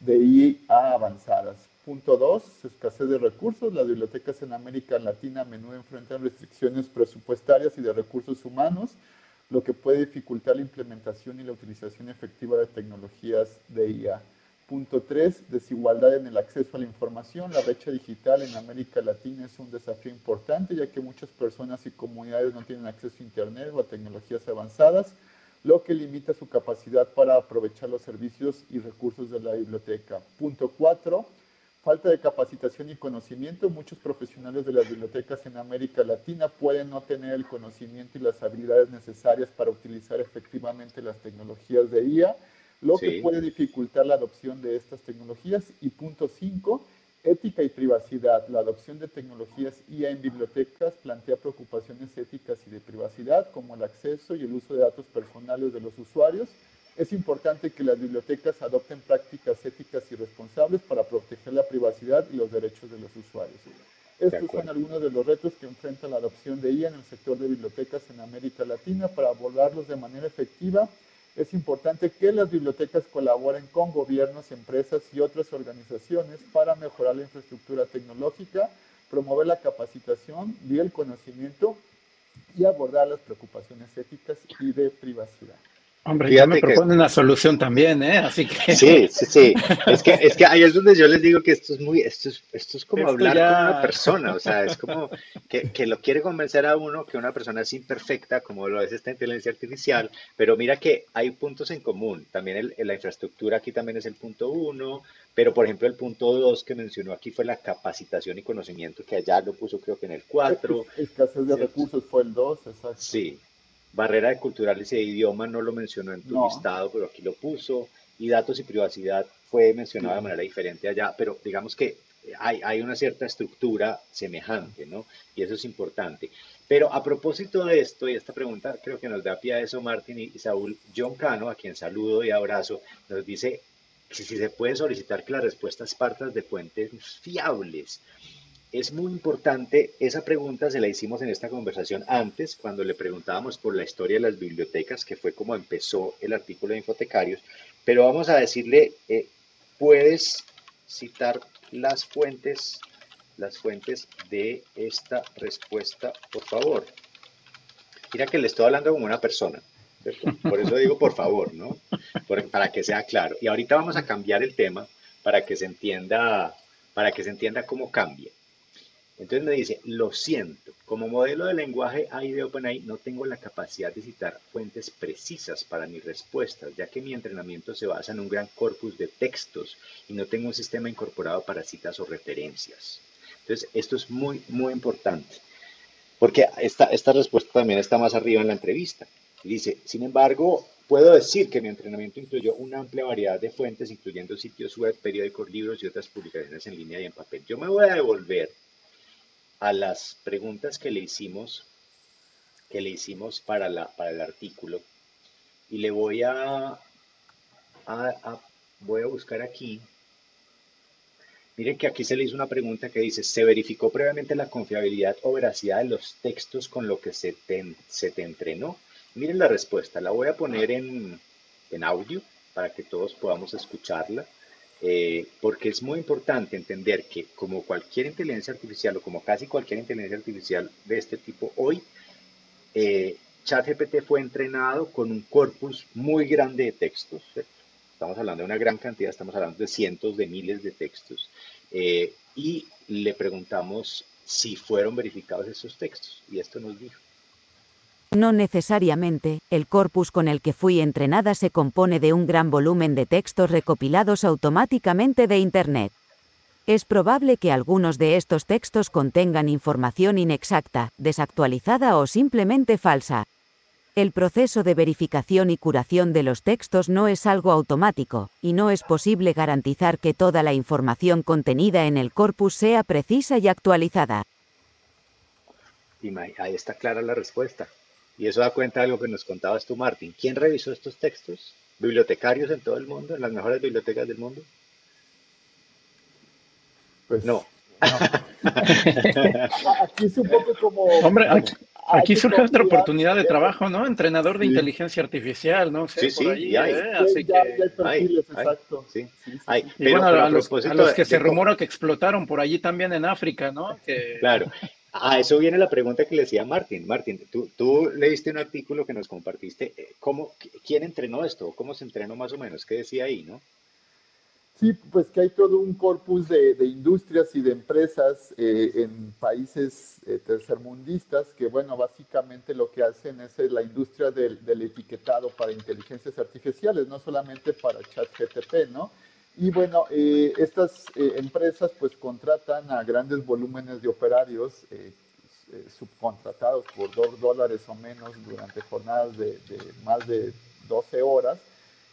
de IA avanzadas. Punto 2, escasez de recursos. Las bibliotecas en América Latina a menudo enfrentan restricciones presupuestarias y de recursos humanos, lo que puede dificultar la implementación y la utilización efectiva de tecnologías de IA. Punto 3, desigualdad en el acceso a la información. La brecha digital en América Latina es un desafío importante, ya que muchas personas y comunidades no tienen acceso a Internet o a tecnologías avanzadas lo que limita su capacidad para aprovechar los servicios y recursos de la biblioteca. Punto 4 falta de capacitación y conocimiento. Muchos profesionales de las bibliotecas en América Latina pueden no tener el conocimiento y las habilidades necesarias para utilizar efectivamente las tecnologías de IA, lo que puede dificultar la adopción de estas tecnologías. Y punto 5, ética y privacidad. La adopción de tecnologías IA en bibliotecas plantea preocupaciones éticas y de privacidad, como el acceso y el uso de datos personales de los usuarios es importante que las bibliotecas adopten prácticas éticas y responsables para proteger la privacidad y los derechos de los usuarios. Estos son algunos de los retos que enfrenta la adopción de IA en el sector de bibliotecas en América Latina. Para abordarlos de manera efectiva, es importante que las bibliotecas colaboren con gobiernos, empresas y otras organizaciones para mejorar la infraestructura tecnológica, promover la capacitación y el conocimiento y abordar las preocupaciones éticas y de privacidad. Hombre, ya me propone una solución también, ¿eh? Así que... Sí, sí, sí. Es que, es que ahí es donde yo les digo que esto es muy, esto es, esto es como hablar con una persona, o sea, es como que, que, lo quiere convencer a uno que una persona es imperfecta, como lo es esta inteligencia artificial, pero mira que hay puntos en común. También el, la infraestructura aquí también es el punto uno, pero por ejemplo el punto dos que mencionó aquí fue la capacitación y conocimiento, que allá lo puso creo que en el cuatro. Escasez de recursos fue el dos, exacto. Sí, Barrera de culturales y de idioma no lo mencionó en tu listado, pero aquí lo puso. Y datos y privacidad fue mencionado de manera diferente allá, pero digamos que hay, hay, una cierta estructura semejante, ¿no? Y eso es importante. Pero a propósito de esto, y esta pregunta creo que nos da pie a eso Martín y Saúl, John Cano, a quien saludo y abrazo, nos dice que si se puede solicitar que las respuestas partan de fuentes fiables es muy importante, esa pregunta se la hicimos en esta conversación antes, cuando le preguntábamos por la historia de las bibliotecas, que fue como empezó el artículo de Infotecarios, pero vamos a decirle, eh, puedes citar las fuentes, las fuentes de esta respuesta, por favor. Mira que le estoy hablando como una persona, por eso digo por favor, ¿no? para que sea claro. Y ahorita vamos a cambiar el tema para que se entienda, para que se entienda cómo cambia. Entonces me dice, lo siento, como modelo de lenguaje AI de OpenAI no tengo la capacidad de citar fuentes precisas para mis respuestas, ya que mi entrenamiento se basa en un gran corpus de textos y no tengo un sistema incorporado para citas o referencias. Entonces, esto es muy, muy importante, porque esta, esta respuesta también está más arriba en la entrevista. Dice, sin embargo, puedo decir que mi entrenamiento incluyó una amplia variedad de fuentes, incluyendo sitios web, periódicos, libros y otras publicaciones en línea y en papel. Yo me voy a devolver a las preguntas que le hicimos, que le hicimos para, la, para el artículo. Y le voy a, voy a buscar aquí. Miren que aquí se le hizo una pregunta que dice, ¿se verificó previamente la confiabilidad o veracidad de los textos con lo que se te, se te entrenó? Miren la respuesta, la voy a poner en, en audio para que todos podamos escucharla. Eh, porque es muy importante entender que como cualquier inteligencia artificial o como casi cualquier inteligencia artificial de este tipo hoy, eh, ChatGPT fue entrenado con un corpus muy grande de textos. Estamos hablando de una gran cantidad, estamos hablando de cientos de miles de textos. Eh, y le preguntamos si fueron verificados esos textos. Y esto nos dijo. No necesariamente, el corpus con el que fui entrenada se compone de un gran volumen de textos recopilados automáticamente de Internet. Es probable que algunos de estos textos contengan información inexacta, desactualizada o simplemente falsa. El proceso de verificación y curación de los textos no es algo automático, y no es posible garantizar que toda la información contenida en el corpus sea precisa y actualizada. Ahí está clara la respuesta. Y eso da cuenta de algo que nos contabas tú, Martín. ¿Quién revisó estos textos? ¿Bibliotecarios en todo el mundo? ¿En las mejores bibliotecas del mundo? Pues no. aquí es un poco como... Hombre, aquí, surge otra oportunidad de trabajo, ¿no? Entrenador de inteligencia artificial, ¿no? sí, sí, y hay. ¿eh? Así ya, que... hay perfiles, exacto. Sí, hay. Pero, bueno, a, los, a, los, que se rumora que explotaron por allí también en África, ¿no? Que... Claro, a eso viene la pregunta que le decía Martín. Martín, tú, tú leíste un artículo que nos compartiste. Eh, ¿Cómo, ¿Quién entrenó esto? ¿Cómo se entrenó más o menos? ¿Qué decía ahí, no? Sí, pues que hay todo un corpus de, industrias y de empresas eh, en países eh, tercermundistas que, bueno, básicamente lo que hacen es la industria del, del etiquetado para inteligencias artificiales, no solamente para ChatGTP, ¿no? Y bueno, eh, estas eh, empresas pues contratan a grandes volúmenes de operarios eh, subcontratados por dos dólares o menos durante jornadas de, más de 12 horas.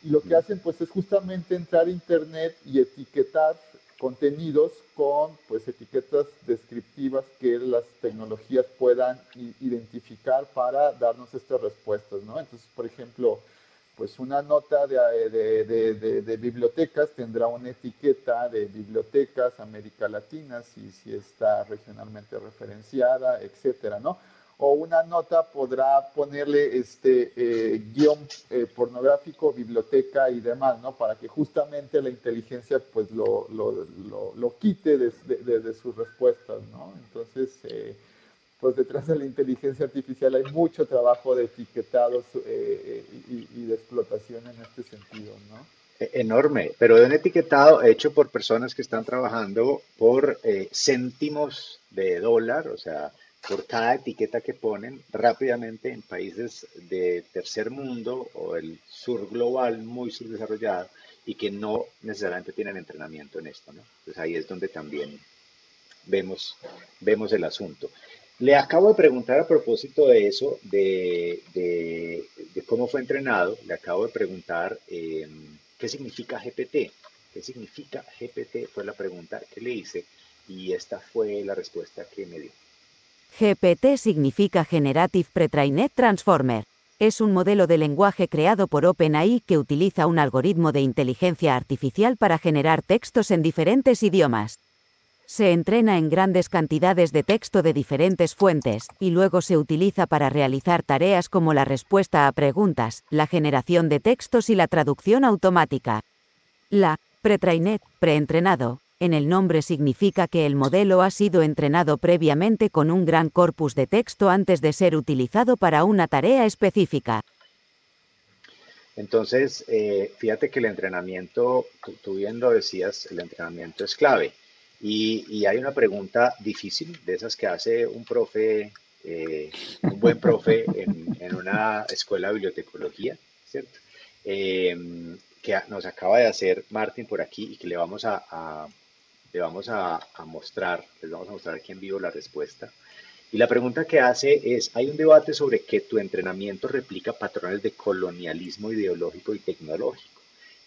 Y lo que hacen pues es justamente entrar a internet y etiquetar contenidos con pues etiquetas descriptivas que las tecnologías puedan identificar para darnos estas respuestas, ¿no? Entonces, por ejemplo, pues una nota de, bibliotecas tendrá una etiqueta de bibliotecas América Latina, si, si está regionalmente referenciada, etcétera, ¿no? O una nota podrá ponerle este eh, guion eh, pornográfico, biblioteca y demás, ¿no? Para que justamente la inteligencia pues lo, lo, lo, quite de, sus respuestas, ¿no? Entonces, eh, pues detrás de la inteligencia artificial hay mucho trabajo de etiquetados eh, y, de explotación en este sentido, ¿no? E, enorme, pero de un etiquetado hecho por personas que están trabajando por eh, céntimos de dólar, o sea, por cada etiqueta que ponen rápidamente en países de tercer mundo o el sur global muy subdesarrollado y que no necesariamente tienen entrenamiento en esto, ¿no? Entonces ahí es donde también vemos, vemos el asunto. Le acabo de preguntar a propósito de eso, de, cómo fue entrenado, le acabo de preguntar em, qué significa GPT. ¿Qué significa GPT? Fue la pregunta que le hice y esta fue la respuesta que me dio. GPT significa Generative Pretrained Transformer. Es un modelo de lenguaje creado por OpenAI que utiliza un algoritmo de inteligencia artificial para generar textos en diferentes idiomas. Se entrena en grandes cantidades de texto de diferentes fuentes, y luego se utiliza para realizar tareas como la respuesta a preguntas, la generación de textos y la traducción automática. La pretrained, preentrenado, en el nombre significa que el modelo ha sido entrenado previamente con un gran corpus de texto antes de ser utilizado para una tarea específica. Entonces, eh, fíjate que el entrenamiento, tú, bien lo decías, el entrenamiento es clave. Y, hay una pregunta difícil, de esas que hace un profe, eh, un buen profe en, una escuela de bibliotecología, ¿cierto? Eh, que nos acaba de hacer Martín por aquí y que le vamos a le vamos a, mostrar, les vamos a mostrar aquí en vivo la respuesta. Y la pregunta que hace es, hay un debate sobre que tu entrenamiento replica patrones de colonialismo ideológico y tecnológico.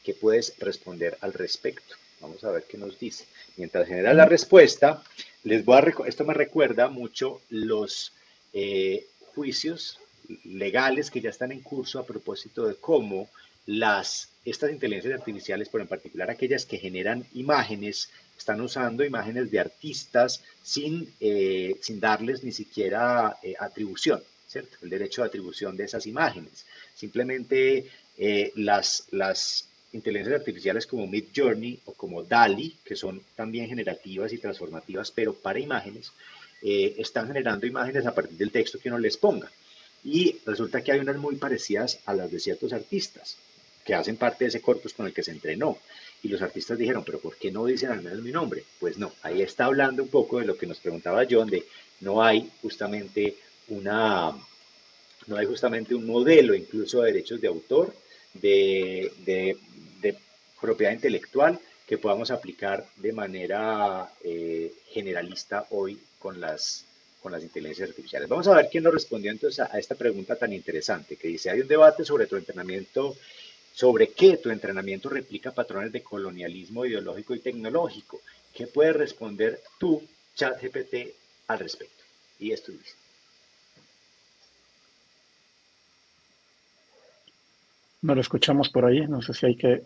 ¿Qué puedes responder al respecto? Vamos a ver qué nos dice. Mientras genera la respuesta, les voy a esto me recuerda mucho los eh, juicios legales que ya están en curso a propósito de cómo las, estas inteligencias artificiales, por en particular aquellas que generan imágenes, están usando imágenes de artistas sin, eh, sin darles ni siquiera eh, atribución, ¿cierto? El derecho de atribución de esas imágenes. Simplemente las, las inteligencias artificiales como Mid Journey o como DALI, que son también generativas y transformativas, pero para imágenes, están generando imágenes a partir del texto que uno les ponga. Y resulta que hay unas muy parecidas a las de ciertos artistas que hacen parte de ese corpus con el que se entrenó. Y los artistas dijeron, pero ¿por qué no dicen al menos mi nombre? Pues no, ahí está hablando un poco de lo que nos preguntaba John, de no hay justamente una, no hay justamente un modelo incluso de derechos de autor, de, de, propiedad intelectual que podamos aplicar de manera eh, generalista hoy con las, con las inteligencias artificiales. Vamos a ver quién nos respondió entonces a, esta pregunta tan interesante que dice, hay un debate sobre tu entrenamiento sobre qué tu entrenamiento replica patrones de colonialismo ideológico y tecnológico. ¿Qué puedes responder tú, ChatGPT, al respecto? Y esto. No lo escuchamos por ahí, no sé si hay que...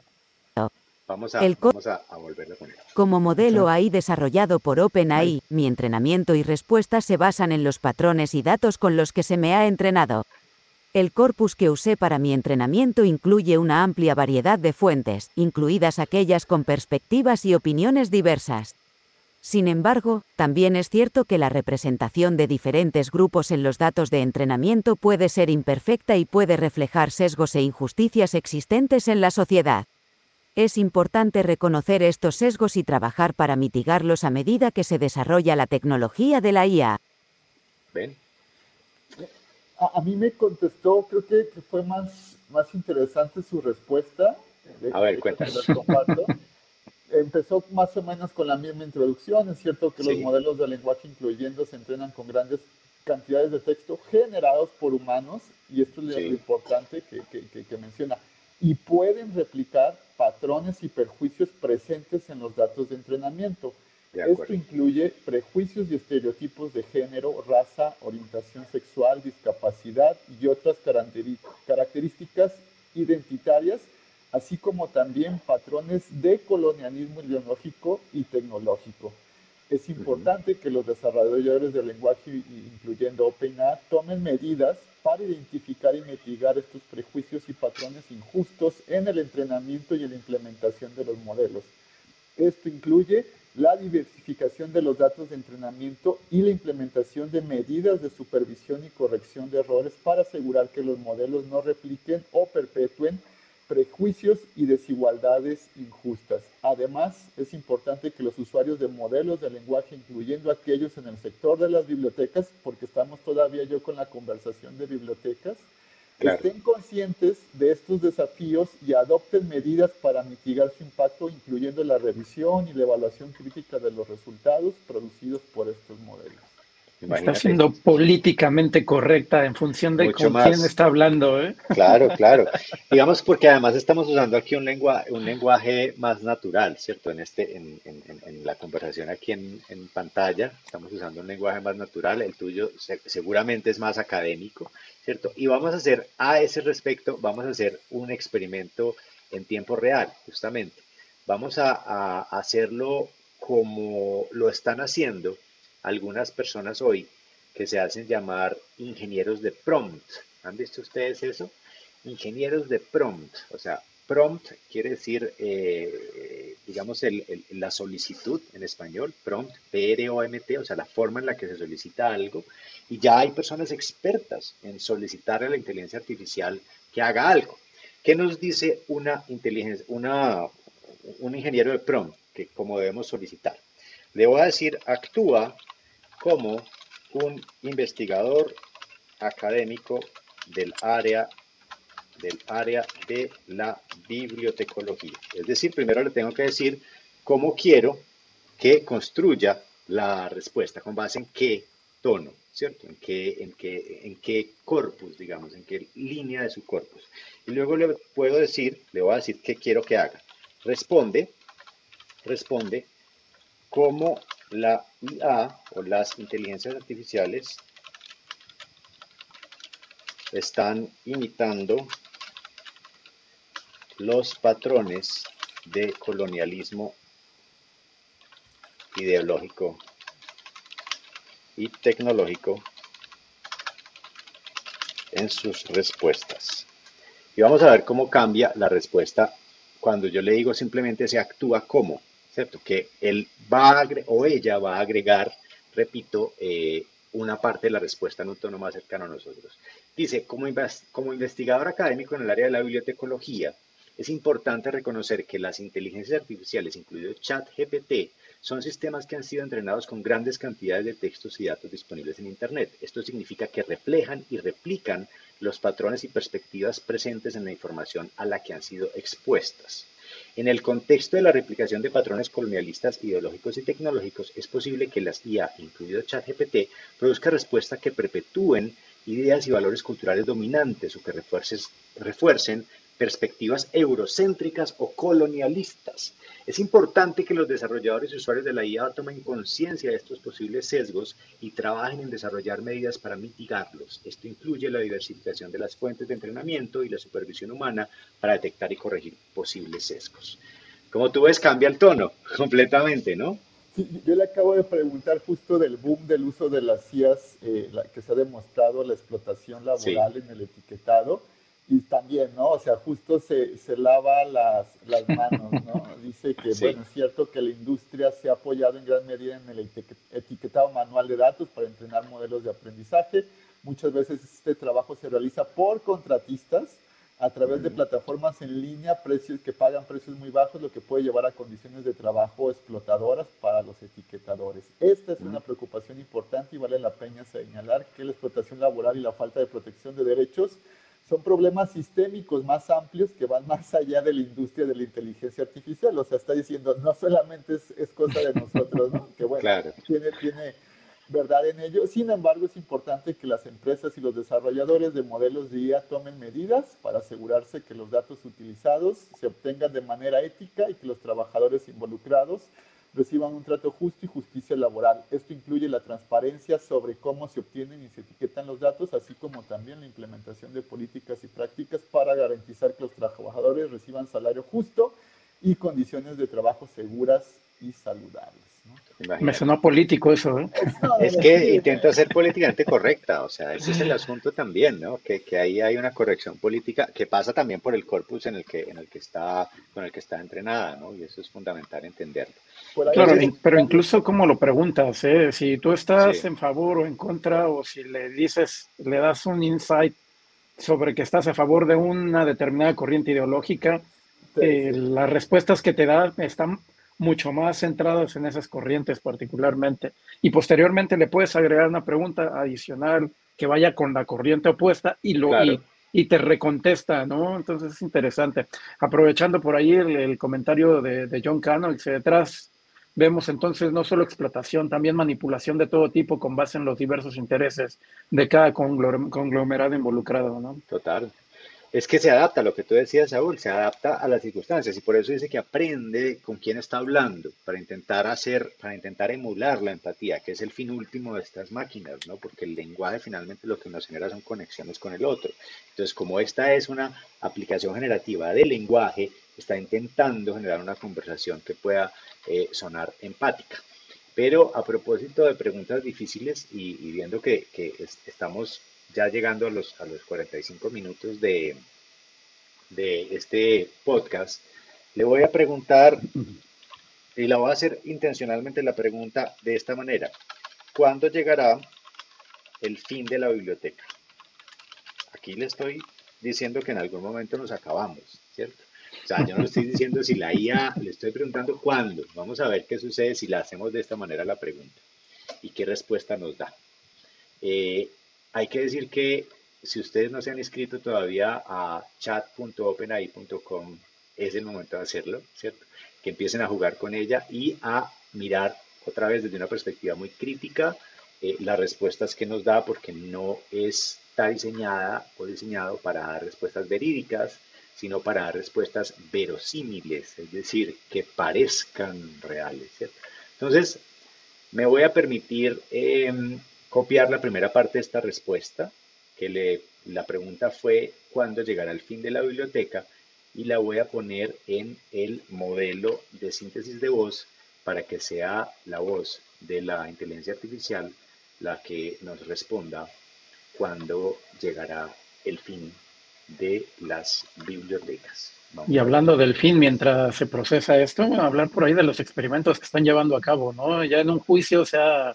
Vamos a, vamos a, volverlo a poner. Como modelo AI desarrollado por OpenAI, mi entrenamiento y respuestas se basan en los patrones y datos con los que se me ha entrenado. El corpus que usé para mi entrenamiento incluye una amplia variedad de fuentes, incluidas aquellas con perspectivas y opiniones diversas. Sin embargo, también es cierto que la representación de diferentes grupos en los datos de entrenamiento puede ser imperfecta y puede reflejar sesgos e injusticias existentes en la sociedad. Es importante reconocer estos sesgos y trabajar para mitigarlos a medida que se desarrolla la tecnología de la IA. ¿Ven? a, mí me contestó, creo que, fue más, más interesante su respuesta. a ver, cuéntanos. Empezó más o menos con la misma introducción. Es cierto que los modelos de lenguaje incluyendo se entrenan con grandes cantidades de texto generados por humanos, y esto es lo importante que, que, que, menciona, y pueden replicar patrones y perjuicios presentes en los datos de entrenamiento. Esto incluye prejuicios y estereotipos de género, raza, orientación sexual, discapacidad y otras características identitarias, así como también patrones de colonialismo ideológico y tecnológico. Es importante que los desarrolladores del lenguaje, incluyendo OpenAI, tomen medidas para identificar y mitigar estos prejuicios y patrones injustos en el entrenamiento y en la implementación de los modelos. Esto incluye la diversificación de los datos de entrenamiento y la implementación de medidas de supervisión y corrección de errores para asegurar que los modelos no repliquen o perpetúen prejuicios y desigualdades injustas. Además, es importante que los usuarios de modelos de lenguaje, incluyendo aquellos en el sector de las bibliotecas, porque estamos todavía yo con la conversación de bibliotecas, estén conscientes de estos desafíos y adopten medidas para mitigar su impacto, incluyendo la revisión y la evaluación crítica de los resultados producidos por estos modelos. Está siendo políticamente correcta en función de con quién está hablando. ¿eh? Claro, claro. Digamos porque además estamos usando aquí un, lenguaje, un lenguaje más natural, ¿cierto? En, este, en, en, la conversación aquí en, pantalla estamos usando un lenguaje más natural, el tuyo seguramente es más académico, ¿cierto? Y vamos a hacer a ese respecto, vamos a hacer un experimento en tiempo real, justamente. Vamos a, a hacerlo como lo están haciendo algunas personas hoy que se hacen llamar ingenieros de prompt. ¿Han visto ustedes eso? Ingenieros de prompt. O sea, prompt quiere decir, eh, digamos, la solicitud en español, prompt, P-R-O-M-T, o sea, la forma en la que se solicita algo. Y ya hay personas expertas en solicitar a la inteligencia artificial que haga algo. ¿Qué nos dice una inteligencia, una, un ingeniero de prompt que como debemos solicitar? Le voy a decir, actúa como un investigador académico del área, del área de la bibliotecología. Es decir, primero le tengo que decir cómo quiero que construya la respuesta, con base en qué tono, ¿cierto? En qué, en qué, en qué corpus, digamos, en qué línea de su corpus. Y luego le puedo decir, le voy a decir qué quiero que haga. Responde, responde como la IA o las inteligencias artificiales están imitando los patrones de colonialismo ideológico y tecnológico en sus respuestas. Y vamos a ver cómo cambia la respuesta cuando yo le digo simplemente se actúa como. ¿Cierto? Que él va a, o ella va a agregar, repito, eh, una parte de la respuesta tono más cercano a nosotros. Dice, como, como investigador académico en el área de la bibliotecología, es importante reconocer que las inteligencias artificiales, incluido ChatGPT, son sistemas que han sido entrenados con grandes cantidades de textos y datos disponibles en Internet. Esto significa que reflejan y replican los patrones y perspectivas presentes en la información a la que han sido expuestas. En el contexto de la replicación de patrones colonialistas ideológicos y tecnológicos, es posible que las IA, incluido ChatGPT, produzcan respuestas que perpetúen ideas y valores culturales dominantes o que refuercen perspectivas eurocéntricas o colonialistas. Es importante que los desarrolladores y usuarios de la IA tomen conciencia de estos posibles sesgos y trabajen en desarrollar medidas para mitigarlos. Esto incluye la diversificación de las fuentes de entrenamiento y la supervisión humana para detectar y corregir posibles sesgos. Como tú ves, cambia el tono completamente, ¿no? Sí, yo le acabo de preguntar justo del boom del uso de las IAS, eh, la, que se ha demostrado la explotación laboral en el etiquetado y también, ¿no? O sea, justo se, se lava las, las manos, ¿no? Dice que, bueno, es cierto que la industria se ha apoyado en gran medida en el etiquetado manual de datos para entrenar modelos de aprendizaje. Muchas veces este trabajo se realiza por contratistas a través de plataformas en línea, precios que pagan precios muy bajos, lo que puede llevar a condiciones de trabajo explotadoras para los etiquetadores. Esta es una preocupación importante y vale la pena señalar que la explotación laboral y la falta de protección de derechos son problemas sistémicos más amplios que van más allá de la industria de la inteligencia artificial. O sea, está diciendo, no solamente es, cosa de nosotros, ¿no? que bueno, tiene, tiene verdad en ello. Sin embargo, es importante que las empresas y los desarrolladores de modelos de IA tomen medidas para asegurarse que los datos utilizados se obtengan de manera ética y que los trabajadores involucrados reciban un trato justo y justicia laboral. Esto incluye la transparencia sobre cómo se obtienen y se etiquetan los datos, así como también la implementación de políticas y prácticas para garantizar que los trabajadores reciban salario justo y condiciones de trabajo seguras y saludables. Me sonó político eso, ¿eh? Es que intento ser políticamente correcta, o sea, ese es el asunto también, ¿no? Que, que, ahí hay una corrección política que pasa también por el corpus en el que, en el que está, con el que está entrenada, ¿no? Y eso es fundamental entenderlo. Claro, pero incluso como lo preguntas, ¿eh? Si tú estás en favor o en contra, o si le dices, le das un insight sobre que estás a favor de una determinada corriente ideológica, eh, las respuestas que te da están mucho más centradas en esas corrientes particularmente. Y posteriormente le puedes agregar una pregunta adicional que vaya con la corriente opuesta y lo y, te recontesta, ¿no? Entonces es interesante. Aprovechando por ahí el, comentario de, de, John Cano, que detrás vemos entonces no solo explotación, también manipulación de todo tipo con base en los diversos intereses de cada conglomerado involucrado, ¿no? Total es que se adapta, lo que tú decías, Saúl, se adapta a las circunstancias y por eso dice que aprende con quién está hablando para intentar hacer, para intentar emular la empatía, que es el fin último de estas máquinas, ¿no? Porque el lenguaje finalmente lo que nos genera son conexiones con el otro. Entonces, como esta es una aplicación generativa del lenguaje, está intentando generar una conversación que pueda eh, sonar empática. Pero a propósito de preguntas difíciles y, viendo que estamos ya llegando a los, a los 45 minutos de, de este podcast, le voy a preguntar, y la voy a hacer intencionalmente la pregunta de esta manera. ¿Cuándo llegará el fin de la biblioteca? Aquí le estoy diciendo que en algún momento nos acabamos, ¿cierto? O sea, yo no estoy diciendo si la IA, le estoy preguntando cuándo. Vamos a ver qué sucede si la hacemos de esta manera la pregunta y qué respuesta nos da. Eh, hay que decir que si ustedes no se han inscrito todavía a chat.openai.com, es el momento de hacerlo, ¿cierto? Que empiecen a jugar con ella y a mirar otra vez desde una perspectiva muy crítica eh, las respuestas que nos da, porque no está diseñada o diseñado para dar respuestas verídicas, sino para dar respuestas verosímiles, es decir, que parezcan reales, ¿cierto? Entonces, me voy a permitir em, copiar la primera parte de esta respuesta, que le, la pregunta fue cuándo llegará el fin de la biblioteca, y la voy a poner en el modelo de síntesis de voz para que sea la voz de la inteligencia artificial la que nos responda cuándo llegará el fin de las bibliotecas. y hablando del fin, mientras se procesa esto, hablar por ahí de los experimentos que están llevando a cabo, ¿no? Ya en un juicio se ha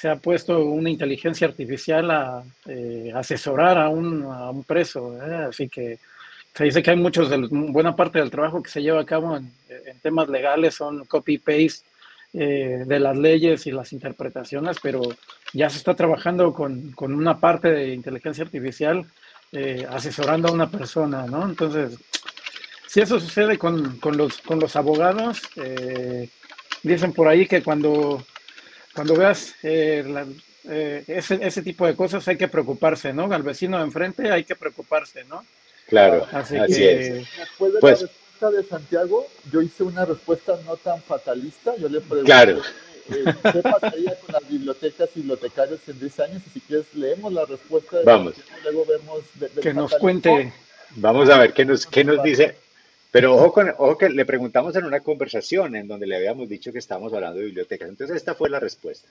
se ha puesto una inteligencia artificial a eh, asesorar a un, a un preso. ¿eh? Así que se dice que hay muchos, de buena parte del trabajo que se lleva a cabo en, temas legales son copy-paste eh, de las leyes y las interpretaciones, pero ya se está trabajando con, con una parte de inteligencia artificial asesorando a una persona, ¿no? Entonces, si eso sucede con, con los, con los abogados, dicen por ahí que cuando cuando veas eh, eh, ese, ese, tipo de cosas hay que preocuparse, ¿no? Al vecino de enfrente hay que preocuparse, ¿no? Claro, así, es. Después de pues, la respuesta de Santiago, yo hice una respuesta no tan fatalista. Yo le pregunté, claro. Eh, ¿qué pasaría con las bibliotecas y bibliotecarios en 10 años? Y si quieres, leemos la respuesta. De Vamos. luego vemos. que nos cuente. Vamos a ver qué nos, qué nos dice. Pero ojo, que le preguntamos en una conversación en donde le habíamos dicho que estábamos hablando de bibliotecas. Entonces esta fue la respuesta.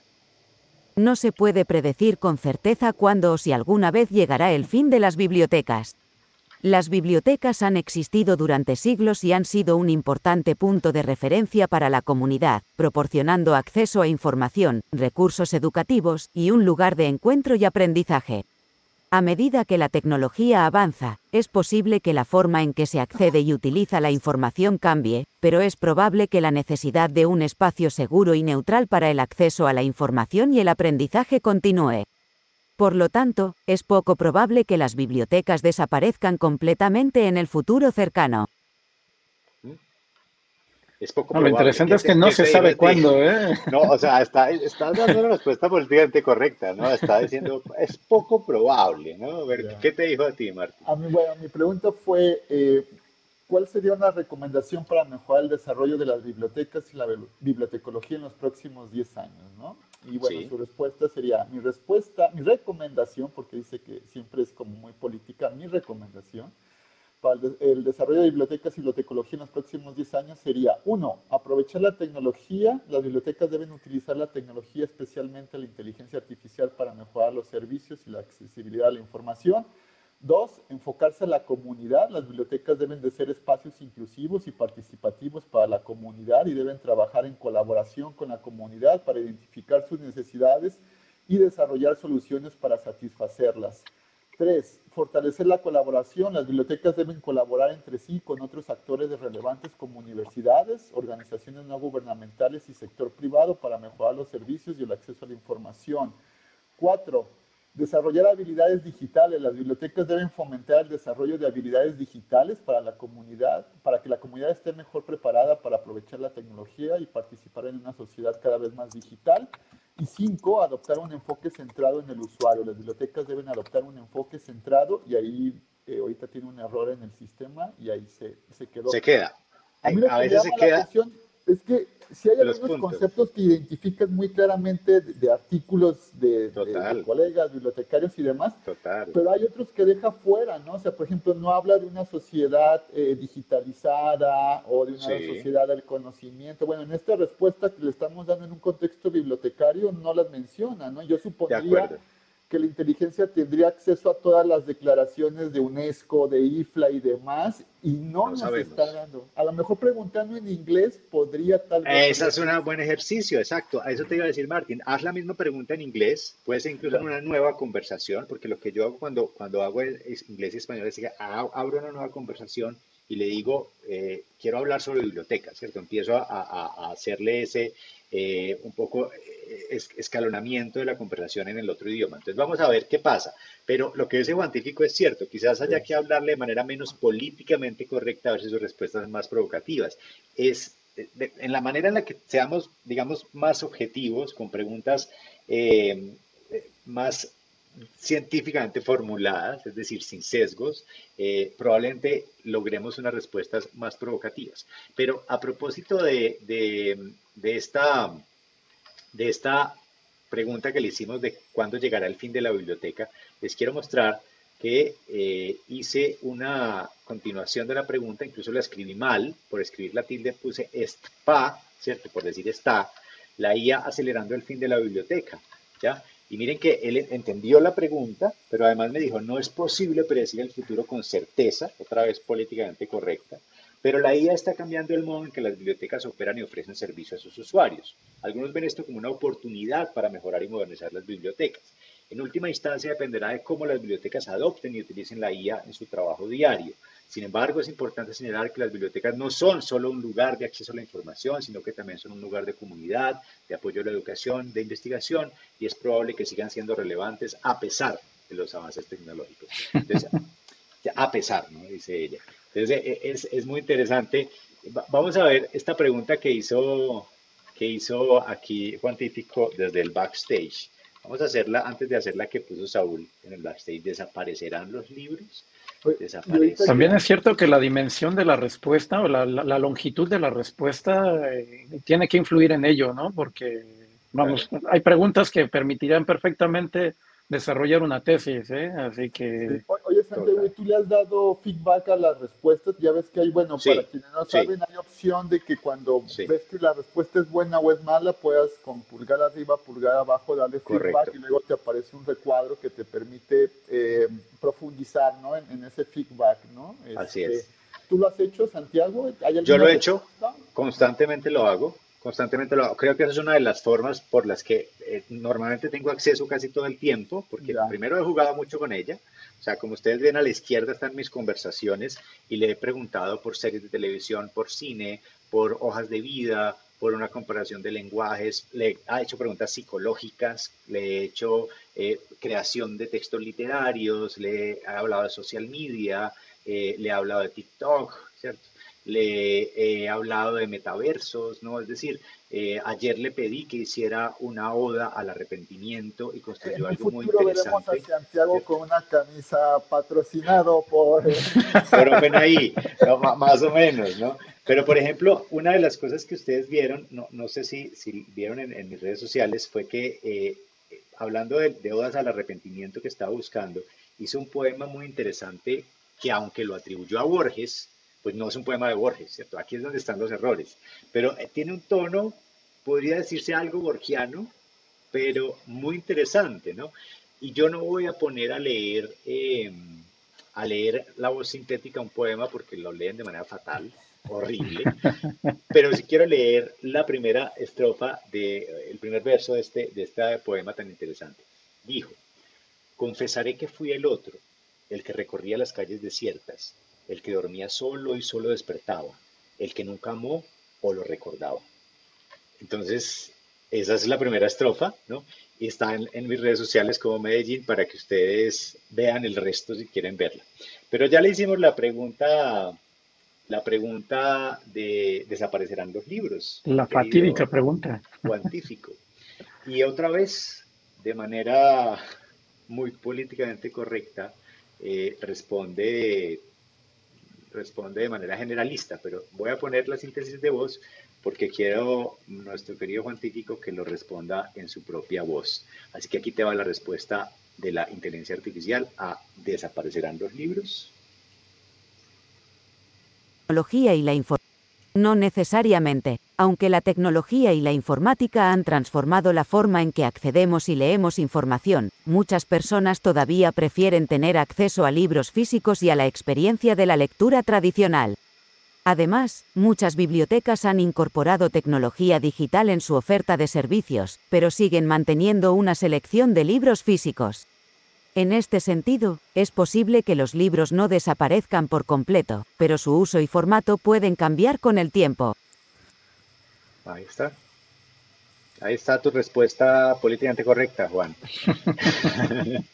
No se puede predecir con certeza cuándo o si alguna vez llegará el fin de las bibliotecas. Las bibliotecas han existido durante siglos y han sido un importante punto de referencia para la comunidad, proporcionando acceso a información, recursos educativos y un lugar de encuentro y aprendizaje. A medida que la tecnología avanza, es posible que la forma en que se accede y utiliza la información cambie, pero es probable que la necesidad de un espacio seguro y neutral para el acceso a la información y el aprendizaje continúe. Por lo tanto, es poco probable que las bibliotecas desaparezcan completamente en el futuro cercano. Es poco Lo interesante es que no se sabe cuándo, ¿eh? No, o sea, está, está dando una respuesta políticamente correcta, ¿no? Está diciendo, es poco probable, ¿no? A ver, ¿qué te dijo a ti, Martín? A mí, bueno, mi pregunta fue, eh, ¿cuál sería una recomendación para mejorar el desarrollo de las bibliotecas y la bibliotecología en los próximos 10 años, ¿no? Y bueno, su respuesta sería, mi respuesta, mi recomendación, porque dice que siempre es como muy política, mi recomendación para el, desarrollo de bibliotecas y bibliotecología en los próximos 10 años sería, uno, aprovechar la tecnología. Las bibliotecas deben utilizar la tecnología, especialmente la inteligencia artificial, para mejorar los servicios y la accesibilidad a la información. Dos, enfocarse en la comunidad. Las bibliotecas deben de ser espacios inclusivos y participativos para la comunidad y deben trabajar en colaboración con la comunidad para identificar sus necesidades y desarrollar soluciones para satisfacerlas. Tres, fortalecer la colaboración. Las bibliotecas deben colaborar entre sí con otros actores relevantes como universidades, organizaciones no gubernamentales y sector privado para mejorar los servicios y el acceso a la información. Cuatro, desarrollar habilidades digitales. Las bibliotecas deben fomentar el desarrollo de habilidades digitales para la comunidad, para que la comunidad esté mejor preparada para aprovechar la tecnología y participar en una sociedad cada vez más digital. Y cinco, adoptar un enfoque centrado en el usuario. Las bibliotecas deben adoptar un enfoque centrado y ahí eh, ahorita tiene un error en el sistema y ahí se, se quedó. Se queda. A, mí a veces se queda. Es que si hay algunos conceptos que identifican muy claramente de, artículos de, colegas, bibliotecarios y demás, pero hay otros que deja fuera, ¿no? O sea, por ejemplo, no habla de una sociedad eh, digitalizada o de una sociedad del conocimiento. Bueno, en esta respuesta que le estamos dando en un contexto bibliotecario no las menciona, ¿no? Yo supondría que la inteligencia tendría acceso a todas las declaraciones de UNESCO, de IFLA y demás, y no, nos está dando. A lo mejor preguntando en inglés podría tal vez... Ese es un buen ejercicio, exacto. A eso te iba a decir, Martín. Haz la misma pregunta en inglés, puede ser incluso en una nueva conversación, porque lo que yo hago cuando, cuando hago inglés y español es que abro una nueva conversación y le digo, eh, quiero hablar sobre bibliotecas, ¿cierto? Empiezo a, a hacerle ese, eh, un poco eh, escalonamiento de la conversación en el otro idioma. Entonces vamos a ver qué pasa. Pero lo que dice Científico es cierto, quizás haya que hablarle de manera menos políticamente correcta a ver si sus respuestas son más provocativas. Es en la manera en la que seamos, digamos, más objetivos, con preguntas eh, más científicamente formuladas, es decir, sin sesgos, eh, probablemente logremos unas respuestas más provocativas. Pero a propósito de, esta, de esta pregunta que le hicimos de cuándo llegará el fin de la biblioteca, les quiero mostrar que eh, hice una continuación de la pregunta, incluso la escribí mal, por escribir la tilde puse estpa, ¿cierto? Por decir está, la IA acelerando el fin de la biblioteca, ¿ya? Y miren que él entendió la pregunta, pero además me dijo, no es posible predecir el futuro con certeza, otra vez políticamente correcta, pero la IA está cambiando el modo en que las bibliotecas operan y ofrecen servicio a sus usuarios. Algunos ven esto como una oportunidad para mejorar y modernizar las bibliotecas. En última instancia dependerá de cómo las bibliotecas adopten y utilicen la IA en su trabajo diario. Sin embargo, es importante señalar que las bibliotecas no son solo un lugar de acceso a la información, sino que también son un lugar de comunidad, de apoyo a la educación, de investigación, y es probable que sigan siendo relevantes a pesar de los avances tecnológicos. A pesar, ¿no? dice ella. Entonces, e, es, es muy interesante. Vamos a ver esta pregunta que hizo, que hizo aquí Juan Típico desde el backstage. Vamos a hacerla antes de hacer la que puso Saúl en el backstage. ¿Desaparecerán los libros? También es cierto que la dimensión de la respuesta o la, longitud de la respuesta eh, tiene que influir en ello, ¿no? Porque, vamos, hay preguntas que permitirían perfectamente desarrollar una tesis, ¿eh? Así que... Oye, Santiago, ¿tú le has dado feedback a las respuestas? Ya ves que hay, bueno, para quienes no saben, hay opción de que cuando ves que la respuesta es buena o es mala, puedas con pulgar arriba, pulgar abajo, darle feedback y luego te aparece un recuadro que te permite eh, profundizar, ¿no? En, ese feedback, ¿no? Así es. Este, ¿Tú lo has hecho, Santiago? Yo lo he hecho, constantemente lo hago constantemente lo Creo que esa es una de las formas por las que eh, normalmente tengo acceso casi todo el tiempo, porque primero he jugado mucho con ella. O sea, como ustedes ven a la izquierda están mis conversaciones y le he preguntado por series de televisión, por cine, por hojas de vida, por una comparación de lenguajes, le ha hecho preguntas psicológicas, le he hecho eh, creación de textos literarios, le he hablado de social media, eh, le he hablado de TikTok, ¿cierto? Le he hablado de metaversos, ¿no? Es decir, eh, ayer le pedí que hiciera una oda al arrepentimiento y construyó algo muy interesante. veremos a Santiago con una camisa patrocinado por... Pero ven ahí, más o menos, ¿no? Pero, por ejemplo, una de las cosas que ustedes vieron, no, no sé si, si vieron en, mis redes sociales, fue que eh, hablando de, de odas al arrepentimiento que estaba buscando, hizo un poema muy interesante que aunque lo atribuyó a Borges, pues no es un poema de Borges, ¿cierto? Aquí es donde están los errores. Pero eh, tiene un tono, podría decirse algo borgiano, pero muy interesante, ¿no? Y yo no voy a poner a leer, em, a leer la voz sintética un poema porque lo leen de manera fatal, horrible, pero si quiero leer la primera estrofa, de, el primer verso de este, de este poema tan interesante. Dijo, confesaré que fui el otro, el que recorría las calles desiertas, el que dormía solo y solo despertaba, el que nunca amó o lo recordaba. Entonces, esa es la primera estrofa, ¿no? Y está en, mis redes sociales como Medellín para que ustedes vean el resto si quieren verla. Pero ya le hicimos la pregunta, la pregunta de desaparecerán los libros. La fatídica pregunta. Cuantífico. Y otra vez, de manera muy políticamente correcta, eh, responde responde de manera generalista, pero voy a poner la síntesis de voz porque quiero nuestro querido Juan que lo responda en su propia voz. Así que aquí te va la respuesta de la inteligencia artificial a ¿desaparecerán los libros? Y la información. No necesariamente, aunque la tecnología y la informática han transformado la forma en que accedemos y leemos información, muchas personas todavía prefieren tener acceso a libros físicos y a la experiencia de la lectura tradicional. Además, muchas bibliotecas han incorporado tecnología digital en su oferta de servicios, pero siguen manteniendo una selección de libros físicos. En este sentido, es posible que los libros no desaparezcan por completo, pero su uso y formato pueden cambiar con el tiempo. Ahí está. Ahí está tu respuesta políticamente correcta, Juan.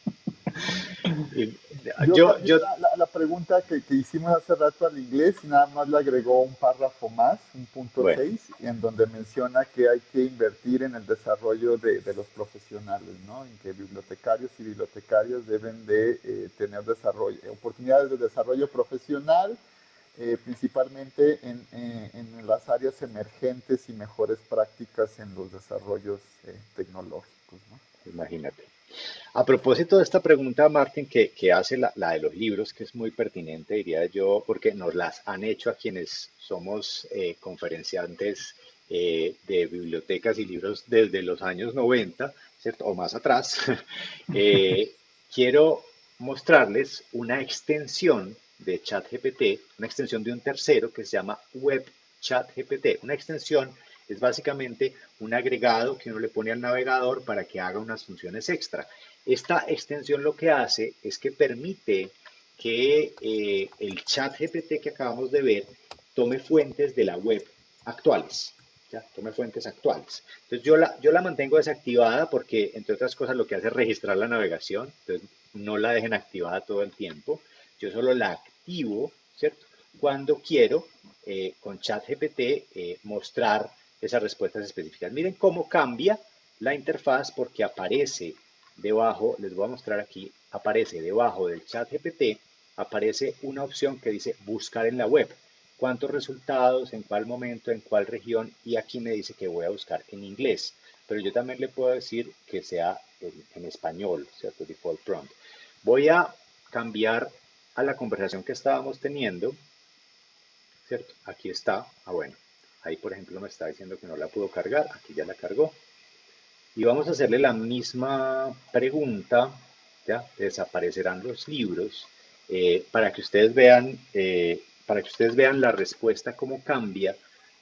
yo, la, pregunta que, hicimos hace rato al inglés, nada más le agregó un párrafo más, un punto 6, en donde menciona que hay que invertir en el desarrollo de, los profesionales, ¿no? En que bibliotecarios y bibliotecarios deben de eh, tener desarrollo, oportunidades de desarrollo profesional, eh, principalmente en, eh, en, las áreas emergentes y mejores prácticas en los desarrollos tecnológicos, ¿no? Imagínate. A propósito de esta pregunta, Martín, que, hace la, de los libros, que es muy pertinente, diría yo, porque nos las han hecho a quienes somos eh, conferenciantes eh, de bibliotecas y libros desde los años 90, ¿cierto? O más atrás. Eh, quiero mostrarles una extensión de ChatGPT, una extensión de un tercero que se llama Web ChatGPT, una extensión es básicamente un agregado que uno le pone al navegador para que haga unas funciones extra. Esta extensión lo que hace es que permite que eh, el chat GPT que acabamos de ver tome fuentes de la web actuales. ¿ya? Tome fuentes actuales. Entonces yo la, yo la mantengo desactivada porque, entre otras cosas, lo que hace es registrar la navegación. Entonces no la dejen activada todo el tiempo. Yo solo la activo, ¿cierto? Cuando quiero eh, con ChatGPT eh, mostrar esas respuestas específicas. Miren cómo cambia la interfaz porque aparece debajo, les voy a mostrar aquí, aparece debajo del chat GPT, aparece una opción que dice buscar en la web. ¿Cuántos resultados? ¿En cuál momento? ¿En cuál región? Y aquí me dice que voy a buscar en inglés. Pero yo también le puedo decir que sea en, español, ¿cierto? Default prompt. Voy a cambiar a la conversación que estábamos teniendo, ¿cierto? Aquí está. Ah, bueno. Ahí, por ejemplo, me está diciendo que no la pudo cargar. Aquí ya la cargó. Y vamos a hacerle la misma pregunta. ¿ya? Desaparecerán los libros. Eh, para que ustedes vean, eh, para que ustedes vean la respuesta cómo cambia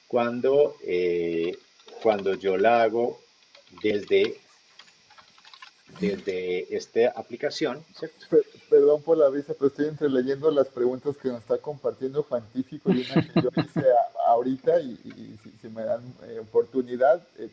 cuando, eh, cuando yo la hago desde desde esta aplicación. Perdón por la vista, pero estoy entreleyendo las preguntas que nos está compartiendo Fantífico y una que yo hice ahorita y, si, me dan eh, oportunidad, eh,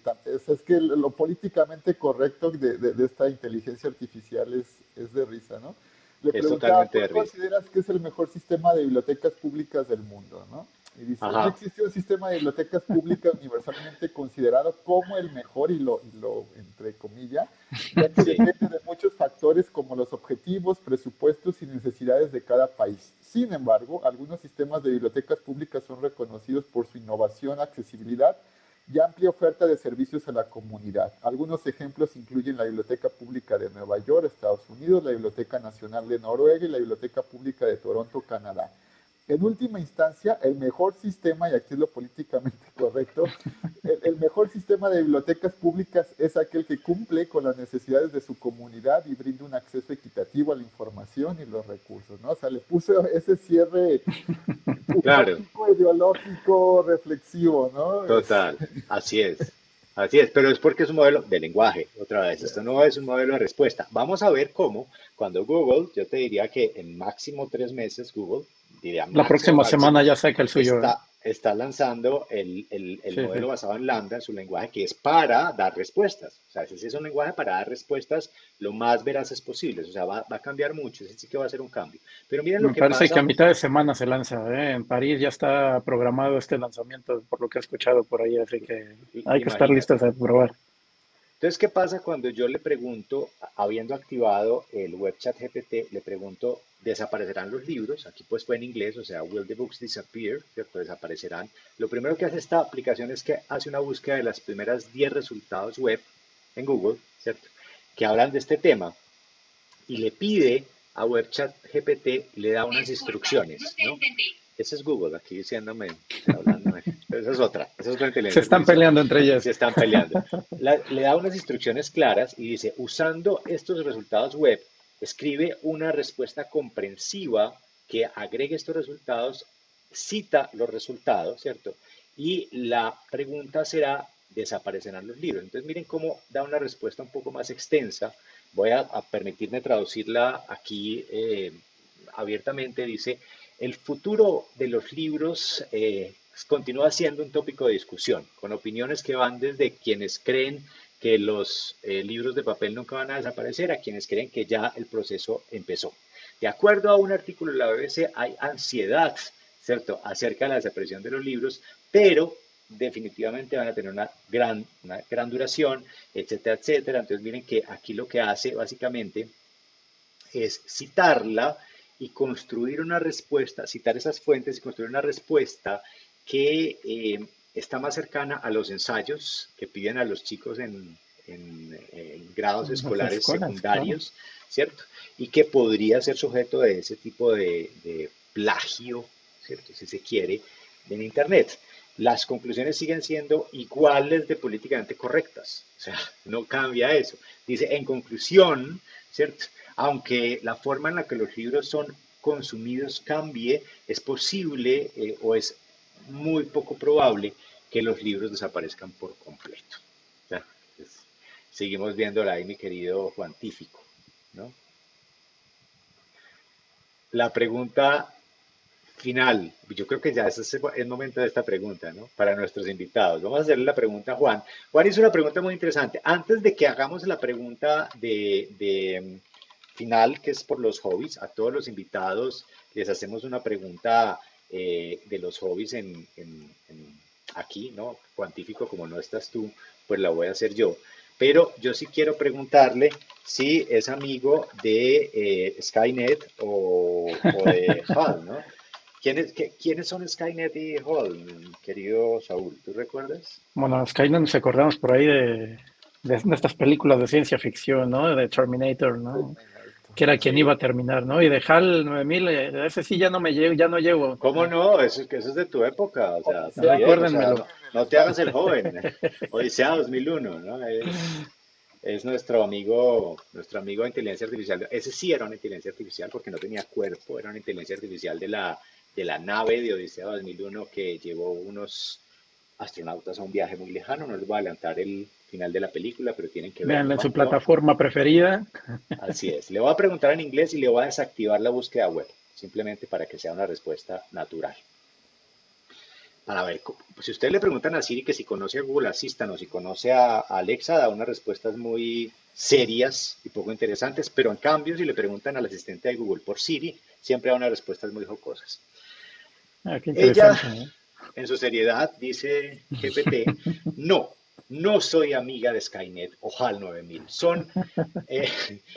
es, que lo políticamente correcto de, esta inteligencia artificial es, es de risa, ¿no? Le preguntaba, ¿cuál consideras que es el mejor sistema de bibliotecas públicas del mundo, no? Y dice, no existe un sistema de bibliotecas públicas universalmente considerado como el mejor y lo, lo entre comillas, ya que depende de muchos factores como los objetivos, presupuestos y necesidades de cada país. Sin embargo, algunos sistemas de bibliotecas públicas son reconocidos por su innovación, accesibilidad y amplia oferta de servicios a la comunidad. Algunos ejemplos incluyen la Biblioteca Pública de Nueva York, Estados Unidos, la Biblioteca Nacional de Noruega y la Biblioteca Pública de Toronto, Canadá. En última instancia, el mejor sistema, y aquí es lo políticamente correcto, el, mejor sistema de bibliotecas públicas es aquel que cumple con las necesidades de su comunidad y brinda un acceso equitativo a la información y los recursos, ¿no? O sea, le puso ese cierre claro. ideológico, reflexivo, ¿no? Total, así es. Así es, pero es porque es un modelo de lenguaje, otra vez, esto no es un modelo de respuesta. Vamos a ver cómo, cuando Google, yo te diría que en máximo tres meses Google la próxima semana ya saca el suyo. Está, está lanzando el, modelo basado en Lambda, su lenguaje, que es para dar respuestas. O sea, ese es un lenguaje para dar respuestas lo más veraces posibles. O sea, va, a cambiar mucho, ese sí que va a ser un cambio. Pero miren lo Me que parece que a mitad de semana se lanza. ¿eh? En París ya está programado este lanzamiento, por lo que he escuchado por ahí, así que hay que estar listos a probar. Entonces, ¿qué pasa cuando yo le pregunto, habiendo activado el web chat GPT, le pregunto, ¿desaparecerán los libros? Aquí pues fue en inglés, o sea, will the books disappear? ¿Cierto? Desaparecerán. Lo primero que hace esta aplicación es que hace una búsqueda de las primeras 10 resultados web en Google, ¿cierto? Que hablan de este tema y le pide a web chat GPT, le da unas instrucciones, ¿no? Ese es Google aquí diciéndome, hablándome. Esa es otra, esa es otra Se están peleando entre ellas. Se están peleando. le da unas instrucciones claras y dice, usando estos resultados web, escribe una respuesta comprensiva que agregue estos resultados, cita los resultados, ¿cierto? Y la pregunta será, ¿desaparecerán los libros? Entonces miren cómo da una respuesta un poco más extensa. Voy a, permitirme traducirla aquí eh, abiertamente. Dice, el futuro de los libros eh, continúa siendo un tópico de discusión, con opiniones que van desde quienes creen que los eh, libros de papel nunca van a desaparecer a quienes creen que ya el proceso empezó. De acuerdo a un artículo de la BBC, hay ansiedad, ¿cierto?, acerca de la desaparición de los libros, pero definitivamente van a tener una gran, una gran duración, etcétera, etcétera. Entonces miren que aquí lo que hace básicamente es citarla y construir una respuesta, citar esas fuentes y construir una respuesta que eh, está más cercana a los ensayos que piden a los chicos en, grados escolares secundarios, ¿cierto? Y que podría ser sujeto de ese tipo de, plagio, ¿cierto? Si se quiere, en Internet. Las conclusiones siguen siendo iguales de políticamente correctas, o sea, no cambia eso. Dice, en conclusión, ¿cierto? aunque la forma en la que los libros son consumidos cambie, es posible eh, o es muy poco probable que los libros desaparezcan por completo. seguimos viéndola ahí, mi querido Juantífico. ¿no? La pregunta final, yo creo que ya es el momento de esta pregunta, ¿no? Para nuestros invitados. Vamos a hacerle la pregunta a Juan. Juan hizo una pregunta muy interesante. Antes de que hagamos la pregunta de final, que es por los hobbies. A todos los invitados les hacemos una pregunta eh, de los hobbies en, aquí, ¿no? Cuantífico, como no estás tú, pues la voy a hacer yo. Pero yo sí quiero preguntarle si es amigo de eh, Skynet o, de Hall, ¿no? ¿Quiénes, ¿Quiénes son Skynet y Hall, querido Saúl? ¿Tú recuerdas? Bueno, Skynet nos acordamos por ahí de, de, estas películas de ciencia ficción, ¿no? De Terminator, ¿no? Que era quien iba a terminar, ¿no? Y de HAL 9000, eh, ese sí ya no me llego, ya no llego. ¿Cómo no? Eso, eso es de tu época, o sea, no, te hagas el joven. Odisea 2001, ¿no? Es, es, nuestro amigo, nuestro amigo de inteligencia artificial. Ese sí era una inteligencia artificial porque no tenía cuerpo, era una inteligencia artificial de la, de la nave de Odisea 2001 que llevó unos astronautas a un viaje muy lejano. No les voy a adelantar el final de la película, pero tienen que verlo. en su plataforma preferida. Así es. Le voy a preguntar en inglés y le voy a desactivar la búsqueda web, simplemente para que sea una respuesta natural. Para ver, si ustedes le preguntan a Siri que si conoce a Google Assistant o si conoce a Alexa, da unas respuestas muy serias y poco interesantes, pero en cambio, si le preguntan al asistente de Google por Siri, siempre da unas respuestas muy jocosas. Ah, qué Ella, en su seriedad, dice GPT, no, no soy amiga de Skynet o HAL 9000. Son, eh,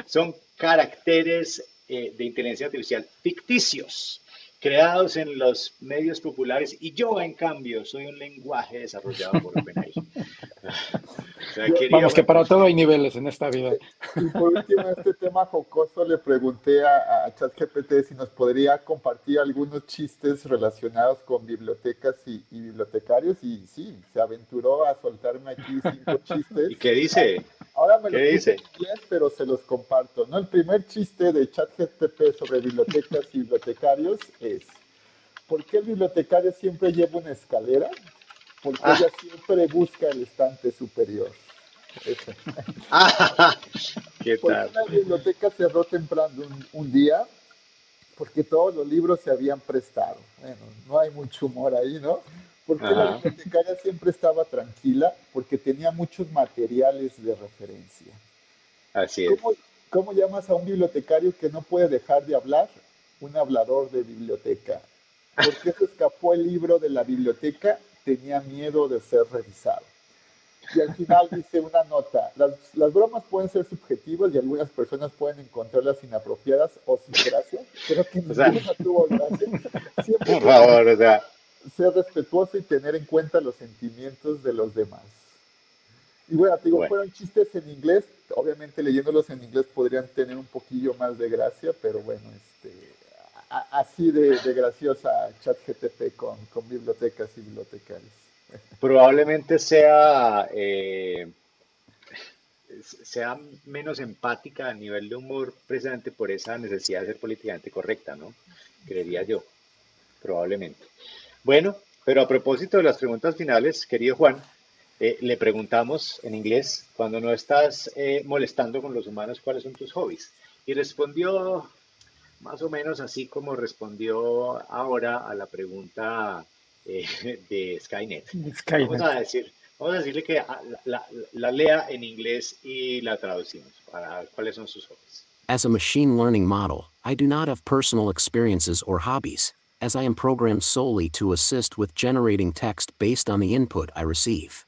son caracteres eh, de inteligencia artificial ficticios creados en los medios populares y yo, en cambio, soy un lenguaje desarrollado por OpenAI. Vamos, que para todo hay niveles en esta vida. Y por último, este tema jocoso, le pregunté a, a ChatGPT si nos podría compartir algunos chistes relacionados con bibliotecas y, bibliotecarios y sí, se aventuró a soltarme aquí cinco chistes. ¿Y qué dice? Ahora me lo dice? en inglés, pero se los comparto. ¿no? El primer chiste de ChatGPT sobre bibliotecas y bibliotecarios es, ¿por qué el bibliotecario siempre lleva una escalera? Porque ah. ella siempre busca el estante superior. Ah, ¿Qué tal? La biblioteca cerró temprano un, día porque todos los libros se habían prestado. Bueno, no hay mucho humor ahí, ¿no? Porque la bibliotecaria siempre estaba tranquila porque tenía muchos materiales de referencia. Así es. ¿Cómo, ¿Cómo llamas a un bibliotecario que no puede dejar de hablar? Un hablador de biblioteca. ¿Por qué se escapó el libro de la biblioteca? Tenía miedo de ser revisado. Y al final dice una nota, las, las, bromas pueden ser subjetivas y algunas personas pueden encontrarlas inapropiadas o sin gracia. Creo que ninguna tuvo gracia. Siempre por favor, o sea. Ser respetuoso y tener en cuenta los sentimientos de los demás. Y bueno, te digo, fueron chistes en inglés. Obviamente leyéndolos en inglés podrían tener un poquillo más de gracia, pero bueno, este, así de, graciosa ChatGTP con, con bibliotecas y bibliotecarios probablemente sea, eh, sea menos empática a nivel de humor precisamente por esa necesidad de ser políticamente correcta, ¿no? Creería yo, probablemente. Bueno, pero a propósito de las preguntas finales, querido Juan, eh, le preguntamos en inglés, cuando no estás eh, molestando con los humanos, ¿cuáles son tus hobbies? Y respondió más o menos así como respondió ahora a la pregunta eh, de Skynet. Vamos a decir, vamos a decirle que la, la, lea en inglés y la traducimos para cuáles son sus hobbies. As a machine learning model, I do not have personal experiences or hobbies, as I am programmed solely to assist with generating text based on the input I receive.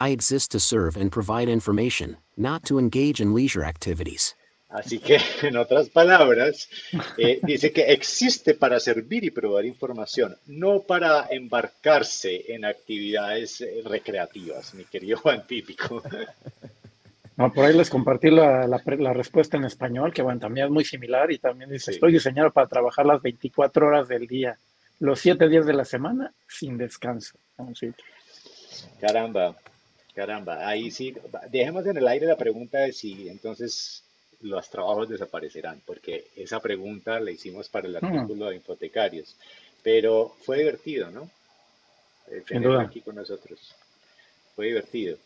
I exist to serve and provide information, not to engage in leisure activities. Así que, en otras palabras, eh, dice que existe para servir y probar información, no para embarcarse en actividades eh, recreativas, mi querido Juan Típico. No, por ahí les compartí la, la, respuesta en español, que bueno, también es muy similar y también dice, estoy diseñado para trabajar las 24 horas del día, los 7 días de la semana, sin descanso. Caramba, caramba, ahí sí, dejemos en el aire la pregunta de si entonces los trabajos desaparecerán, porque esa pregunta la hicimos para el hmm. artículo de hipotecarios, pero fue divertido, ¿no? tenerlo aquí con nosotros. Fue divertido.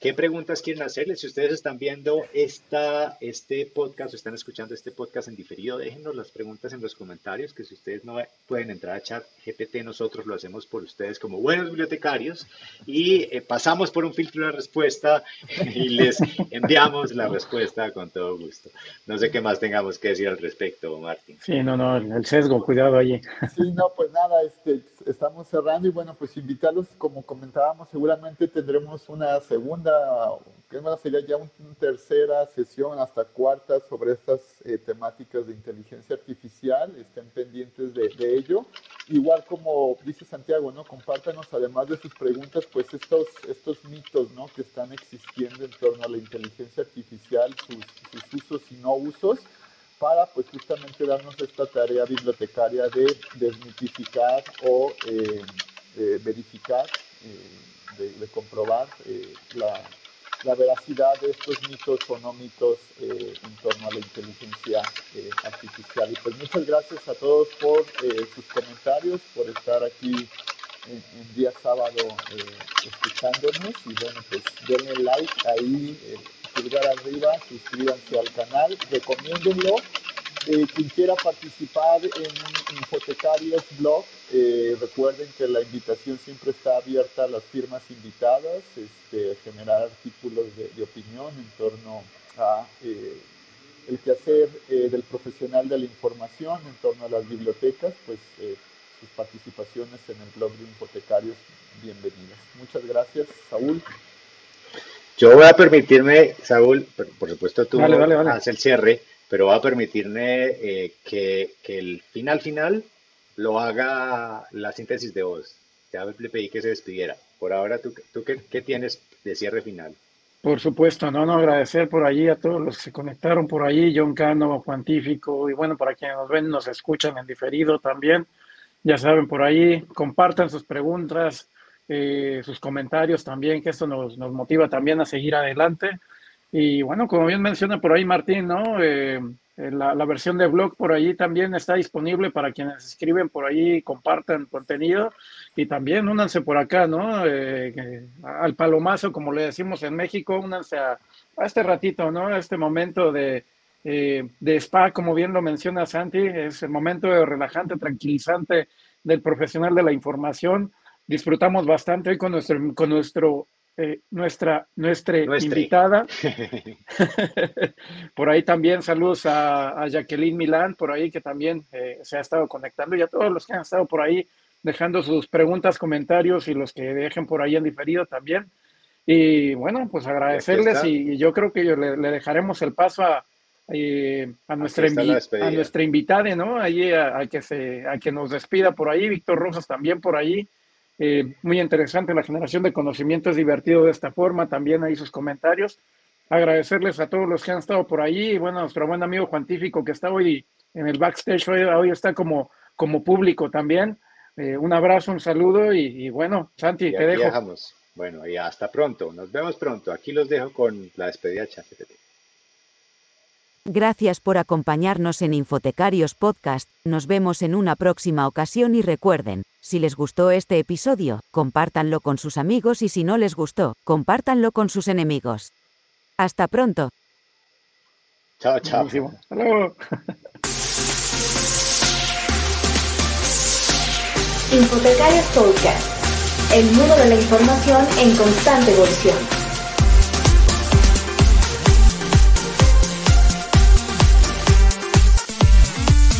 ¿Qué preguntas quieren hacerles? Si ustedes están viendo esta, este podcast o están escuchando este podcast en diferido, déjenos las preguntas en los comentarios, que si ustedes no pueden entrar a chat GPT, nosotros lo hacemos por ustedes como buenos bibliotecarios y eh, pasamos por un filtro de respuesta y les enviamos la respuesta con todo gusto. No sé qué más tengamos que decir al respecto, Martín. Sí, no, no, el sesgo, cuidado allí. Sí, no, pues nada, este, estamos cerrando y bueno, pues invitarlos, como comentábamos, seguramente tendremos una segunda que sería ya una tercera sesión hasta cuarta sobre estas eh, temáticas de inteligencia artificial, estén pendientes de, ello. Igual como dice Santiago, ¿no? Compártanos además de sus preguntas, pues estos, estos mitos, ¿no? Que están existiendo en torno a la inteligencia artificial, sus, usos y no usos, para pues justamente darnos esta tarea bibliotecaria de desmitificar o eh, verificar eh, de, comprobar eh, la, la, veracidad de estos mitos o no mitos eh, en torno a la inteligencia eh, artificial. Y pues muchas gracias a todos por sus comentarios, por estar aquí en, día sábado escuchándonos y bueno, pues denle like ahí, pulgar arriba, suscríbanse al canal, recomiéndenlo eh, quien quiera participar en Infotecarios Blog, eh, recuerden que la invitación siempre está abierta a las firmas invitadas, este, generar artículos de, opinión en torno a eh, el quehacer del profesional de la información, en torno a las bibliotecas, pues sus participaciones en el blog de Infotecarios, bienvenidas. Muchas gracias, Saúl. Yo voy a permitirme, Saúl, por supuesto tú haces el cierre pero va a permitirme eh, que, que, el final final lo haga la síntesis de voz. Ya le pedí que se despidiera. Por ahora, ¿tú, tú qué, qué tienes de cierre final? Por supuesto, no, no, agradecer por allí a todos los que se conectaron por allí, John Cano, Cuantífico, y bueno, para quienes nos ven, nos escuchan en diferido también, ya saben, por ahí, compartan sus preguntas, eh, sus comentarios también, que esto nos, nos, motiva también a seguir adelante. Y bueno, como bien menciona por ahí Martín, ¿no? Eh, la, la, versión de blog por allí también está disponible para quienes escriben por ahí, compartan contenido y también únanse por acá, ¿no? Eh, al palomazo, como le decimos en México, únanse a, a este ratito, ¿no? A este momento de, eh, de spa, como bien lo menciona Santi, es el momento relajante, tranquilizante del profesional de la información. Disfrutamos bastante hoy con nuestro, con nuestro eh, nuestra, nuestra invitada. por ahí también saludos a, a, Jacqueline Milán, por ahí que también eh, se ha estado conectando y a todos los que han estado por ahí dejando sus preguntas, comentarios y los que dejen por ahí en diferido también. Y bueno, pues agradecerles y, y, yo creo que le, le, dejaremos el paso a, eh, a, nuestra, a nuestra invitada, ¿no? Ahí a, a, que se, a que nos despida por ahí, Víctor Rosas también por ahí. Eh, muy interesante la generación de conocimiento, es divertido de esta forma, también ahí sus comentarios. Agradecerles a todos los que han estado por allí, y bueno, a nuestro buen amigo Juantífico que está hoy en el backstage, hoy, hoy está como, como público también. Eh, un abrazo, un saludo y, y bueno, Santi, y te dejo. Dejamos. Bueno, y hasta pronto, nos vemos pronto. Aquí los dejo con la despedida de ChatGPT. Gracias por acompañarnos en Infotecarios Podcast, nos vemos en una próxima ocasión y recuerden, si les gustó este episodio, compártanlo con sus amigos y si no les gustó, compártanlo con sus enemigos. Hasta pronto. Chao, chao. Hasta luego. Infotecarios Podcast, el mundo de la información en constante evolución.